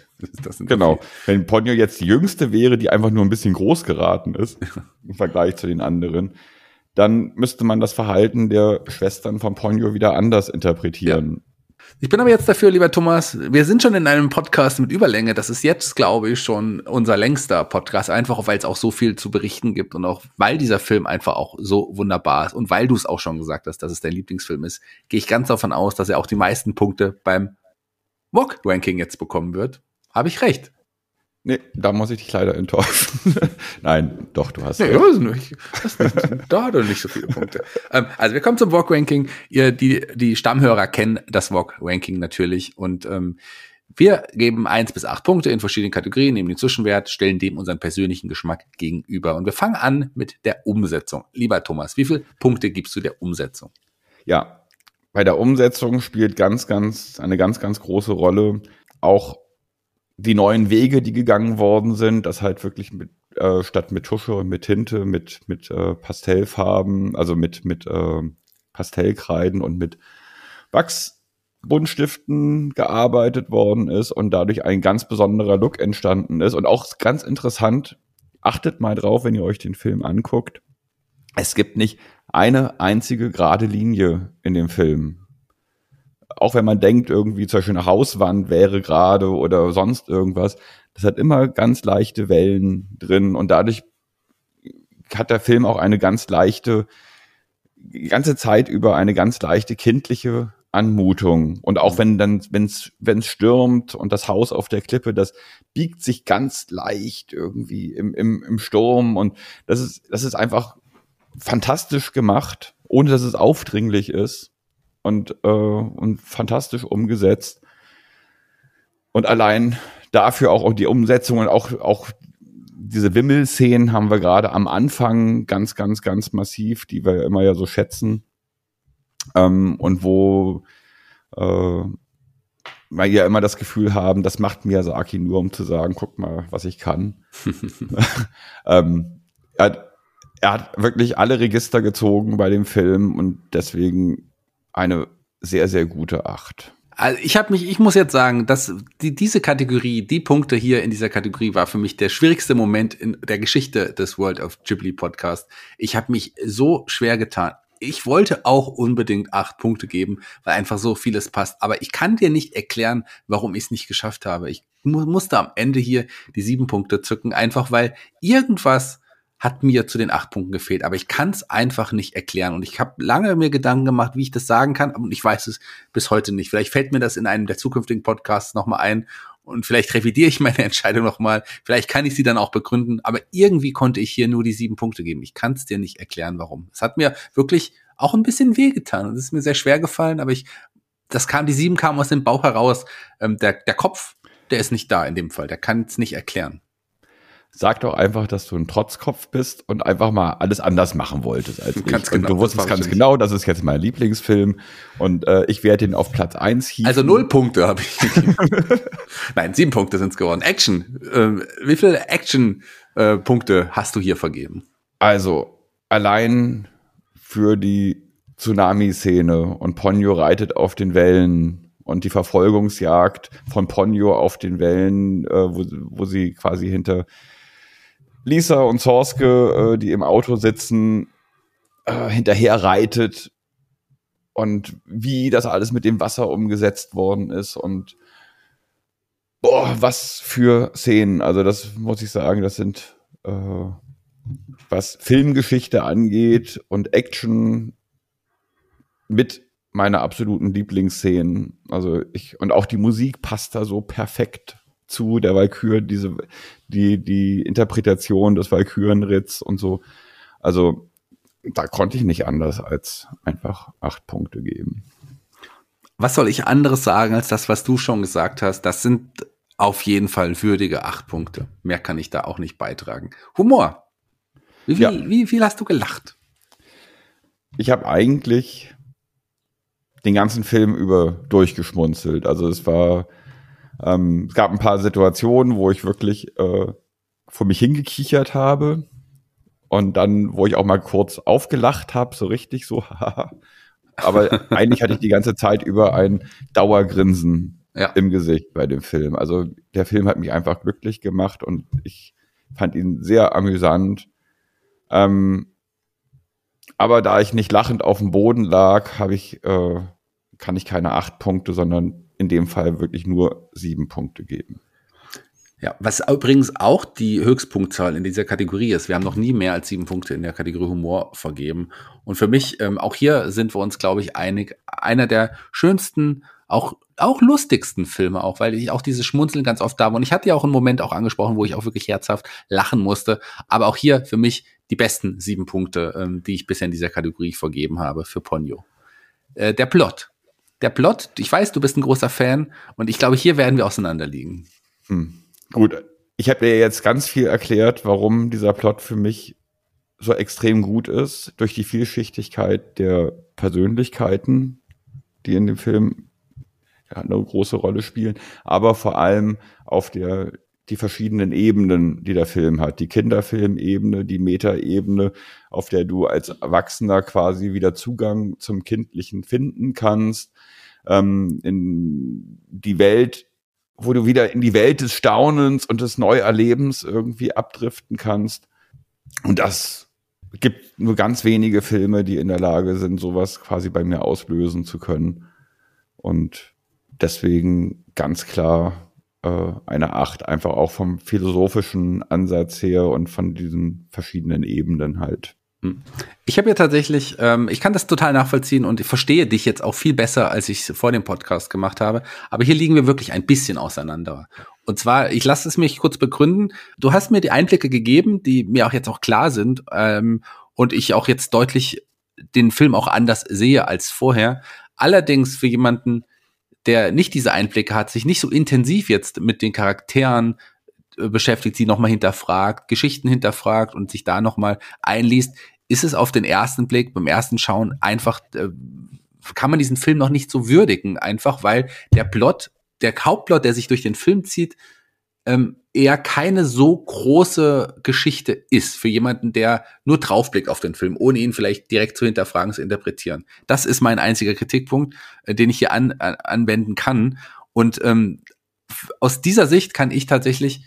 B: Genau. Wenn Ponyo jetzt die jüngste wäre, die einfach nur ein bisschen groß geraten ist, im Vergleich zu den anderen, dann müsste man das Verhalten der Schwestern von Ponyo wieder anders interpretieren.
A: Ich bin aber jetzt dafür, lieber Thomas, wir sind schon in einem Podcast mit Überlänge. Das ist jetzt, glaube ich, schon unser längster Podcast, einfach weil es auch so viel zu berichten gibt und auch weil dieser Film einfach auch so wunderbar ist und weil du es auch schon gesagt hast, dass es dein Lieblingsfilm ist, gehe ich ganz davon aus, dass er auch die meisten Punkte beim VOG-Ranking jetzt bekommen wird. Habe ich recht?
B: Nee, da muss ich dich leider enttäuschen. <laughs> Nein, doch, du hast
A: Nee,
B: recht.
A: ist nicht, das nicht, da hat er nicht so viele Punkte. ähm, also wir kommen zum VOG-Ranking. Ihr, die, die Stammhörer kennen das VOG-Ranking natürlich und ähm, wir geben eins bis acht Punkte in verschiedenen Kategorien, nehmen den Zwischenwert, stellen dem unseren persönlichen Geschmack gegenüber. Und wir fangen an mit der Umsetzung. Lieber Thomas, wie viele Punkte gibst du der Umsetzung?
B: Ja, bei der Umsetzung spielt ganz, ganz, eine ganz, ganz große Rolle auch die neuen Wege, die gegangen worden sind, das halt wirklich mit, äh, statt mit Tusche und mit Tinte, mit, mit äh, Pastellfarben, also mit, mit äh, Pastellkreiden und mit Wachsbuntstiften gearbeitet worden ist und dadurch ein ganz besonderer Look entstanden ist. Und auch ganz interessant, achtet mal drauf, wenn ihr euch den Film anguckt. Es gibt nicht eine einzige gerade Linie in dem Film. Auch wenn man denkt, irgendwie zum Beispiel eine Hauswand wäre gerade oder sonst irgendwas, das hat immer ganz leichte Wellen drin und dadurch hat der Film auch eine ganz leichte, ganze Zeit über eine ganz leichte kindliche Anmutung. Und auch wenn dann, wenn es wenn es stürmt und das Haus auf der Klippe, das biegt sich ganz leicht irgendwie im, im, im Sturm. Und das ist, das ist einfach fantastisch gemacht, ohne dass es aufdringlich ist und, äh, und fantastisch umgesetzt. Und allein dafür auch, auch die Umsetzung und auch, auch diese Wimmelszenen haben wir gerade am Anfang ganz, ganz, ganz massiv, die wir immer ja so schätzen. Ähm, und wo äh, wir ja immer das Gefühl haben, das macht Miyazaki nur, um zu sagen, guck mal, was ich kann. <laughs> ähm, er, hat, er hat wirklich alle Register gezogen bei dem Film und deswegen eine sehr, sehr gute Acht.
A: Also ich habe mich, ich muss jetzt sagen, dass die, diese Kategorie, die Punkte hier in dieser Kategorie war für mich der schwierigste Moment in der Geschichte des World of Ghibli Podcast. Ich habe mich so schwer getan. Ich wollte auch unbedingt acht Punkte geben, weil einfach so vieles passt. Aber ich kann dir nicht erklären, warum ich es nicht geschafft habe. Ich mu musste am Ende hier die sieben Punkte zücken, einfach weil irgendwas hat mir zu den acht Punkten gefehlt, aber ich kann es einfach nicht erklären und ich habe lange mir Gedanken gemacht, wie ich das sagen kann und ich weiß es bis heute nicht. Vielleicht fällt mir das in einem der zukünftigen Podcasts nochmal ein und vielleicht revidiere ich meine <laughs> Entscheidung nochmal, vielleicht kann ich sie dann auch begründen, aber irgendwie konnte ich hier nur die sieben Punkte geben. Ich kann es dir nicht erklären, warum. Es hat mir wirklich auch ein bisschen wehgetan es ist mir sehr schwer gefallen, aber ich, das kam, die sieben kamen aus dem Bauch heraus. Ähm, der, der Kopf, der ist nicht da in dem Fall, der kann es nicht erklären.
B: Sag doch einfach, dass du ein Trotzkopf bist und einfach mal alles anders machen wolltest als <laughs>
A: Ganz
B: ich.
A: genau,
B: und du
A: das
B: wusstest ganz genau, das ist jetzt mein Lieblingsfilm und äh, ich werde ihn auf Platz eins hieven.
A: Also null Punkte habe ich. gegeben. <laughs> Nein, sieben Punkte sind's geworden. Action. Ähm, wie viele Action-Punkte hast du hier vergeben?
B: Also allein für die Tsunami-Szene und Ponyo reitet auf den Wellen und die Verfolgungsjagd von Ponyo auf den Wellen, äh, wo, wo sie quasi hinter Lisa und Sorske, äh, die im Auto sitzen, äh, hinterher reitet und wie das alles mit dem Wasser umgesetzt worden ist und boah, was für Szenen. Also das muss ich sagen, das sind äh, was Filmgeschichte angeht und Action mit meiner absoluten Lieblingsszenen. Also ich, und auch die Musik passt da so perfekt zu der Walküre, diese, die, die Interpretation des Walkürenritts und so. Also da konnte ich nicht anders als einfach acht Punkte geben.
A: Was soll ich anderes sagen als das, was du schon gesagt hast? Das sind auf jeden Fall würdige acht Punkte. Mehr kann ich da auch nicht beitragen. Humor. Wie viel,
B: Ja.
A: wie viel hast du gelacht?
B: Ich habe eigentlich den ganzen Film über durchgeschmunzelt. Also es war, ähm, es gab ein paar Situationen, wo ich wirklich äh, vor mich hingekichert habe und dann, wo ich auch mal kurz aufgelacht habe, so richtig so. <laughs> haha. Aber eigentlich hatte ich die ganze Zeit über ein Dauergrinsen
A: Ja.
B: im Gesicht bei dem Film. Also der Film hat mich einfach glücklich gemacht und ich fand ihn sehr amüsant. Ähm, aber da ich nicht lachend auf dem Boden lag, habe ich, äh, kann ich keine acht Punkte, sondern in dem Fall wirklich nur sieben Punkte geben.
A: Ja, was übrigens auch die Höchstpunktzahl in dieser Kategorie ist. Wir haben noch nie mehr als sieben Punkte in der Kategorie Humor vergeben. Und für mich, ähm, auch hier sind wir uns, glaube ich, einig, einer der schönsten, auch, auch lustigsten Filme auch, weil ich auch dieses Schmunzeln ganz oft da war. Und ich hatte ja auch einen Moment auch angesprochen, wo ich auch wirklich herzhaft lachen musste. Aber auch hier für mich die besten sieben Punkte, ähm, die ich bisher in dieser Kategorie vergeben habe für Ponyo. Äh, der Plot. Der Plot, ich weiß, du bist ein großer Fan und ich glaube, hier werden wir auseinanderliegen.
B: Hm. Gut, ich habe dir jetzt ganz viel erklärt, warum dieser Plot für mich so extrem gut ist, durch die Vielschichtigkeit der Persönlichkeiten, die in dem Film ja, eine große Rolle spielen, aber vor allem auf der die verschiedenen Ebenen, die der Film hat. Die Kinderfilmebene, die Metaebene, auf der du als Erwachsener quasi wieder Zugang zum Kindlichen finden kannst, ähm, in die Welt, wo du wieder in die Welt des Staunens und des Neuerlebens irgendwie abdriften kannst. Und das gibt nur ganz wenige Filme, die in der Lage sind, sowas quasi bei mir auslösen zu können. Und deswegen ganz klar äh, eine Acht, einfach auch vom philosophischen Ansatz her und von diesen verschiedenen Ebenen halt.
A: Ich habe ja tatsächlich, ähm, ich kann das total nachvollziehen und ich verstehe dich jetzt auch viel besser, als ich es vor dem Podcast gemacht habe. Aber hier liegen wir wirklich ein bisschen auseinander. Und zwar, ich lasse es mich kurz begründen. Du hast mir die Einblicke gegeben, die mir auch jetzt auch klar sind ähm, und ich auch jetzt deutlich den Film auch anders sehe als vorher. Allerdings für jemanden, der nicht diese Einblicke hat, sich nicht so intensiv jetzt mit den Charakteren äh, beschäftigt, sie nochmal hinterfragt, Geschichten hinterfragt und sich da nochmal einliest, ist es auf den ersten Blick, beim ersten Schauen einfach, äh, kann man diesen Film noch nicht so würdigen, einfach weil der Plot, der Hauptplot, der sich durch den Film zieht, ähm, eher keine so große Geschichte ist für jemanden, der nur draufblickt auf den Film, ohne ihn vielleicht direkt zu hinterfragen, zu interpretieren. Das ist mein einziger Kritikpunkt, äh, den ich hier an, an, anwenden kann. Und ähm, aus dieser Sicht kann ich tatsächlich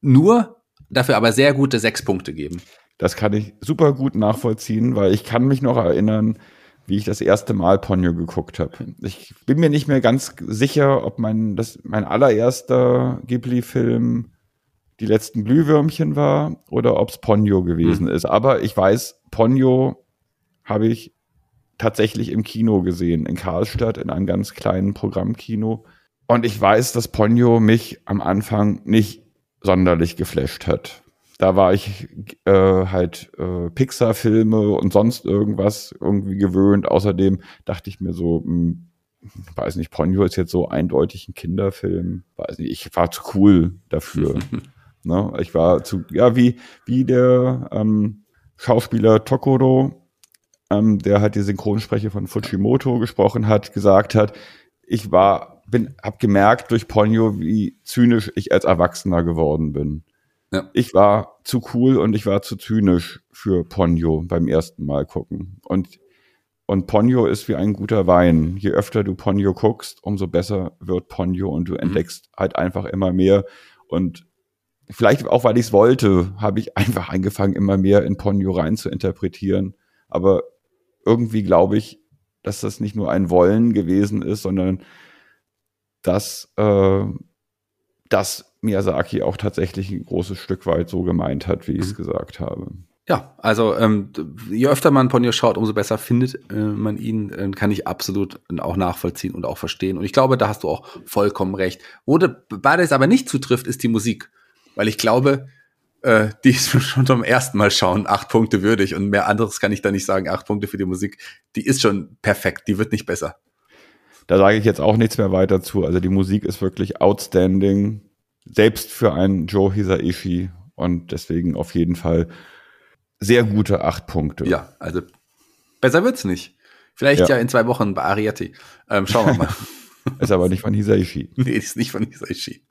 A: nur dafür aber sehr gute sechs Punkte geben.
B: Das kann ich super gut nachvollziehen, weil ich kann mich noch erinnern, wie ich das erste Mal Ponyo geguckt habe. Ich bin mir nicht mehr ganz sicher, ob mein, das, mein allererster Ghibli-Film die letzten Glühwürmchen war oder ob es Ponyo gewesen
A: Hm.
B: ist. Aber ich weiß, Ponyo habe ich tatsächlich im Kino gesehen, in Karlstadt, in einem ganz kleinen Programmkino. Und ich weiß, dass Ponyo mich am Anfang nicht sonderlich geflasht hat. Da war ich äh, halt äh, Pixar-Filme und sonst irgendwas irgendwie gewöhnt. Außerdem dachte ich mir so, hm, weiß nicht, Ponyo ist jetzt so eindeutig ein Kinderfilm. Weiß nicht, ich war zu cool dafür. <laughs> ne? Ich war zu, ja, wie, wie der ähm, Schauspieler Tokoro, ähm, der halt die Synchronsprecher von Fujimoto gesprochen hat, gesagt hat, ich war, bin, hab gemerkt durch Ponyo, wie zynisch ich als Erwachsener geworden bin.
A: Ja.
B: Ich war zu cool und ich war zu zynisch für Ponyo beim ersten Mal gucken. Und, und Ponyo ist wie ein guter Wein. Je öfter du Ponyo guckst, umso besser wird Ponyo und du entdeckst halt einfach immer mehr. Und vielleicht auch, weil ich es wollte, habe ich einfach angefangen, immer mehr in Ponyo rein zu interpretieren. Aber irgendwie glaube ich, dass das nicht nur ein Wollen gewesen ist, sondern dass, äh, dass Miyazaki auch tatsächlich ein großes Stück weit so gemeint hat, wie ich es gesagt habe.
A: Ja, also ähm, je öfter man Ponyo schaut, umso besser findet äh, man ihn, äh, kann ich absolut auch nachvollziehen und auch verstehen. Und ich glaube, da hast du auch vollkommen recht. Wo de- beides aber nicht zutrifft, ist die Musik. Weil ich glaube, äh, die ist <laughs> schon zum ersten Mal schauen acht Punkte würdig und mehr anderes kann ich da nicht sagen. Acht Punkte für die Musik, die ist schon perfekt, die wird nicht besser.
B: Da sage ich jetzt auch nichts mehr weiter zu. Also die Musik ist wirklich outstanding, selbst für einen Joe Hisaishi und deswegen auf jeden Fall sehr gute acht Punkte.
A: Ja, also besser wird's nicht. Vielleicht ja,
B: Ja.
A: in zwei Wochen bei Ariati. Ähm, schauen wir mal. <laughs>
B: Ist aber nicht von Hisaishi. <laughs>
A: Nee, ist nicht von Hisaishi.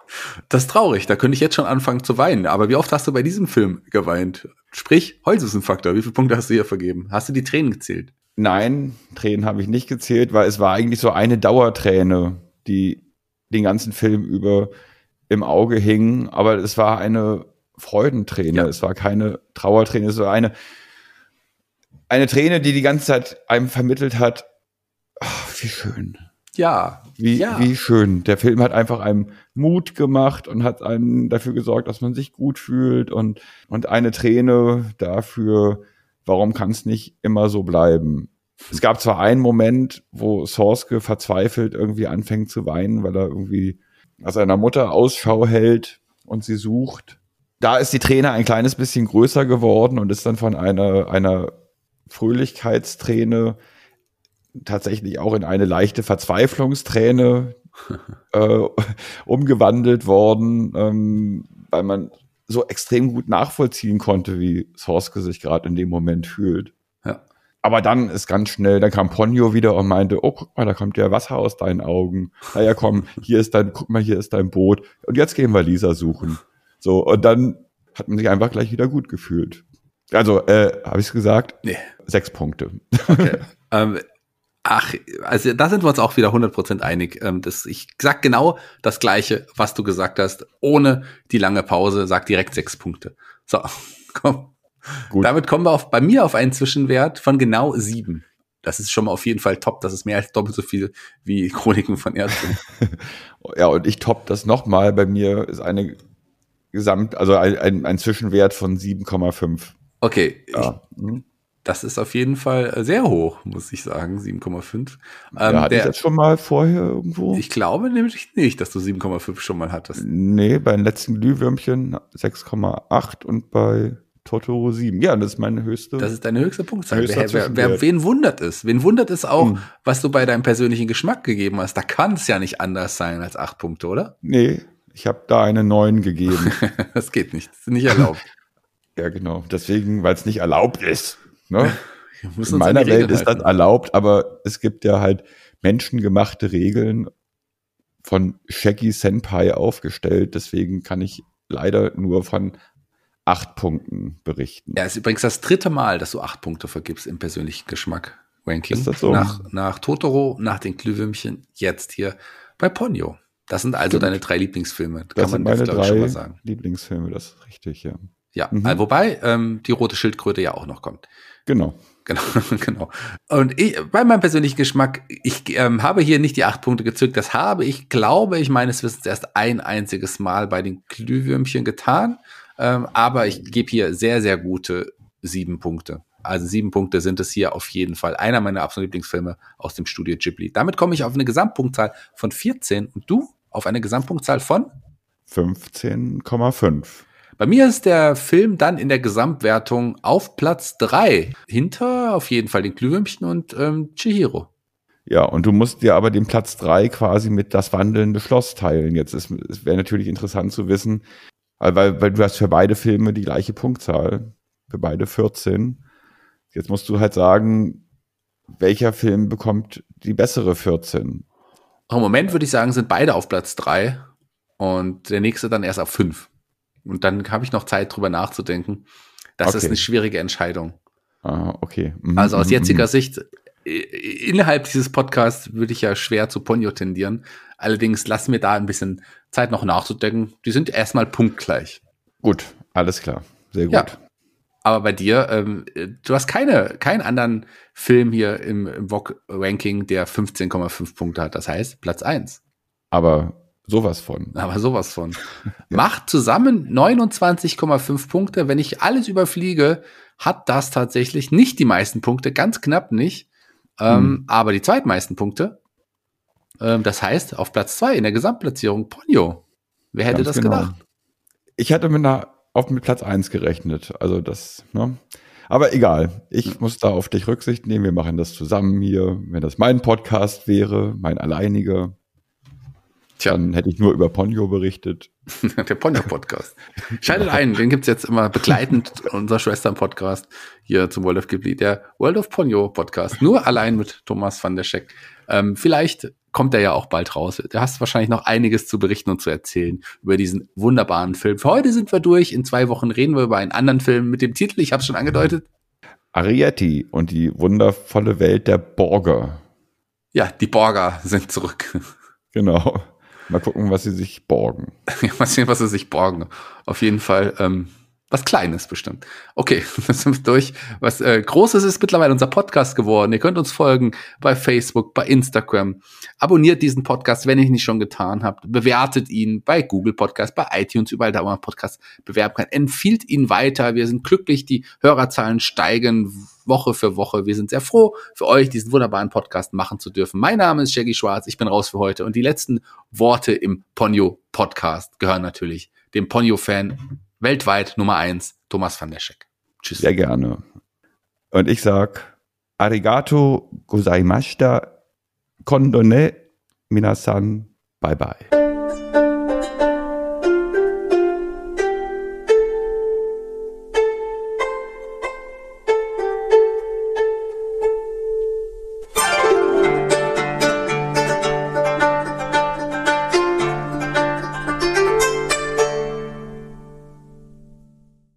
A: Das ist traurig, da könnte ich jetzt schon anfangen zu weinen. Aber wie oft hast du bei diesem Film geweint? Sprich, Holz ist ein Faktor. Wie viele Punkte hast du hier vergeben? Hast du die Tränen gezählt?
B: Nein, Tränen habe ich nicht gezählt, weil es war eigentlich so eine Dauerträne, die den ganzen Film über im Auge hing. Aber es war eine Freudenträne.
A: Ja.
B: Es war keine Trauerträne. Es war eine, eine Träne, die die ganze Zeit einem vermittelt hat, ach, wie schön.
A: Ja.
B: Wie,
A: ja.
B: wie schön. Der Film hat einfach einem Mut gemacht und hat einen dafür gesorgt, dass man sich gut fühlt und, und eine Träne dafür, warum kann es nicht immer so bleiben. Es gab zwar einen Moment, wo Sorske verzweifelt irgendwie anfängt zu weinen, weil er irgendwie nach seiner Mutter Ausschau hält und sie sucht. Da ist die Träne ein kleines bisschen größer geworden und ist dann von einer, einer Fröhlichkeitsträne tatsächlich auch in eine leichte Verzweiflungsträne <laughs> äh, umgewandelt worden, ähm, weil man so extrem gut nachvollziehen konnte, wie Sorske sich gerade in dem Moment fühlt.
A: Ja.
B: Aber dann ist ganz schnell, dann kam Ponyo wieder und meinte, oh, guck mal, da kommt ja Wasser aus deinen Augen. Naja, komm, hier ist dein, guck mal, hier ist dein Boot. Und jetzt gehen wir Lisa suchen. So, und dann hat man sich einfach gleich wieder gut gefühlt. Also, äh, habe ich gesagt?
A: Nee.
B: Sechs Punkte.
A: Okay. <laughs> ähm, ach, also da sind wir uns auch wieder 100% einig. Ähm, das, ich sag genau das Gleiche, was du gesagt hast, ohne die lange Pause, sag direkt sechs Punkte. So, <laughs> komm.
B: Gut.
A: Damit kommen wir auf, bei mir auf einen Zwischenwert von genau sieben. Das ist schon mal auf jeden Fall top. Das ist mehr als doppelt so viel wie Chroniken von Erdbeben. <laughs>
B: Ja, und ich top das nochmal. Bei mir ist eine Gesamt, also ein, ein, ein Zwischenwert von 7,5.
A: Okay,
B: Ja. Mhm.
A: ich, das ist auf jeden Fall äh, sehr hoch, muss ich sagen, 7,5.
B: ja,
A: Ähm,
B: hatte ich
A: der,
B: das schon mal vorher irgendwo?
A: ich glaube nämlich nicht, dass du 7,5 schon mal hattest.
B: nee, bei den letzten Glühwürmchen 6,8 und bei Totoro 7. Ja, das ist meine höchste.
A: Das ist deine höchste Punktzahl. Wer, wer, wer, wen wundert es? Wen wundert es auch,
B: Hm.
A: was du bei deinem persönlichen Geschmack gegeben hast? Da kann es ja nicht anders sein als acht Punkte, oder?
B: nee, ich habe da eine 9 gegeben. <laughs>
A: Das geht nicht. Das ist nicht erlaubt. <laughs>
B: ja, genau. Deswegen, weil es nicht erlaubt ist. Ne? In meiner Welt ist das erlaubt, aber es gibt ja halt menschengemachte Regeln von Shaggy Senpai aufgestellt. Deswegen kann ich leider nur von acht Punkten berichten.
A: Ja, ist übrigens das dritte Mal, dass du acht Punkte vergibst im persönlichen Geschmack. Ranking.
B: Ist das so?
A: Nach, nach Totoro, nach den Glühwürmchen, jetzt hier bei Ponyo. Das sind also
B: Stimmt.
A: deine drei Lieblingsfilme.
B: Das sind meine
A: glaub ich, schon
B: drei
A: mal sagen.
B: Lieblingsfilme, das ist richtig, ja.
A: Ja,
B: Mhm.
A: äh, wobei ähm, die rote Schildkröte ja auch noch kommt.
B: Genau.
A: Genau, <laughs> genau. Und ich, bei meinem persönlichen Geschmack, ich ähm, habe hier nicht die acht Punkte gezückt. Das habe ich, glaube ich, meines Wissens erst ein einziges Mal bei den Glühwürmchen getan. Ähm, aber ich gebe hier sehr, sehr gute sieben Punkte. Also sieben Punkte sind es hier auf jeden Fall. Einer meiner absoluten Lieblingsfilme aus dem Studio Ghibli. Damit komme ich auf eine Gesamtpunktzahl von 14 und du auf eine Gesamtpunktzahl von?
B: 15,5.
A: Bei mir ist der Film dann in der Gesamtwertung auf Platz drei Hinter auf jeden Fall den Glühwürmchen und ähm, Chihiro.
B: Ja, und du musst dir aber den Platz drei quasi mit das wandelnde Schloss teilen. Jetzt ist, es wäre natürlich interessant zu wissen, weil, weil, du hast für beide Filme die gleiche Punktzahl, für beide 14. Jetzt musst du halt sagen, welcher Film bekommt die bessere 14?
A: Auch Im Moment würde ich sagen, sind beide auf Platz drei und der nächste dann erst auf fünf. Und dann habe ich noch Zeit, drüber nachzudenken. Das ist
B: Okay.
A: eine schwierige Entscheidung.
B: Ah, okay. Mhm,
A: Also aus
B: mhm,
A: jetziger
B: mhm.
A: Sicht, innerhalb dieses Podcasts würde ich ja schwer zu Ponyo tendieren. Allerdings lassen wir da ein bisschen Zeit noch nachzudenken. Die sind erstmal punktgleich.
B: Gut, alles klar. Sehr gut.
A: Ja. Aber bei dir, ähm, äh, du hast keine, keinen anderen Film hier im, im VOG-Ranking, der 15,5 Punkte hat. Das heißt, Platz eins.
B: Aber sowas von.
A: Aber sowas von. <laughs> Macht zusammen 29,5 Punkte. Wenn ich alles überfliege, hat das tatsächlich nicht die meisten Punkte, ganz knapp nicht. Ähm,
B: Hm.
A: Aber die zweitmeisten Punkte. Ähm, das heißt, auf Platz zwei in der Gesamtplatzierung Ponyo. Wer hätte
B: Ganz
A: das
B: genau.
A: gedacht?
B: Ich hatte mit einer, auf mit Platz 1 gerechnet. Also das, ne? Aber egal. Ich muss da auf dich Rücksicht nehmen. Wir machen das zusammen hier. Wenn das mein Podcast wäre, mein alleiniger,
A: Tja.
B: dann hätte ich nur über Ponyo berichtet. <laughs>
A: Der Ponyo-Podcast. Schaltet ein, den gibt's jetzt immer begleitend <laughs> unser Schwestern-Podcast hier zum World of Ghibli, der World of Ponyo-Podcast. Nur allein mit Thomas van der Scheck. Ähm, vielleicht kommt er ja auch bald raus. Du hast wahrscheinlich noch einiges zu berichten und zu erzählen über diesen wunderbaren Film. Für heute sind wir durch. In zwei Wochen reden wir über einen anderen Film mit dem Titel, ich habe es schon angedeutet.
B: Arietti und die wundervolle Welt der Borger.
A: Ja, die Borger sind zurück.
B: Genau. Mal gucken, was sie sich borgen. <laughs>
A: Mal sehen, was sie sich borgen. Auf jeden Fall ähm, was Kleines bestimmt. Okay, <laughs> das sind wir durch. Was äh, Großes ist mittlerweile unser Podcast geworden. Ihr könnt uns folgen bei Facebook, bei Instagram. Abonniert diesen Podcast, wenn ihr ihn nicht schon getan habt. Bewertet ihn bei Google Podcast, bei iTunes, überall da, wo man Podcast bewerben kann. Empfiehlt ihn weiter. Wir sind glücklich. Die Hörerzahlen steigen Woche für Woche. Wir sind sehr froh, für euch diesen wunderbaren Podcast machen zu dürfen. Mein Name ist Shaggy Schwarz. Ich bin raus für heute. Und die letzten Worte im Ponyo Podcast gehören natürlich dem Ponyo-Fan weltweit Nummer eins, Thomas van der Scheck. Tschüss.
B: Sehr gerne. Und ich sag Arigato gozaimashita. Kondone minasan. Bye bye.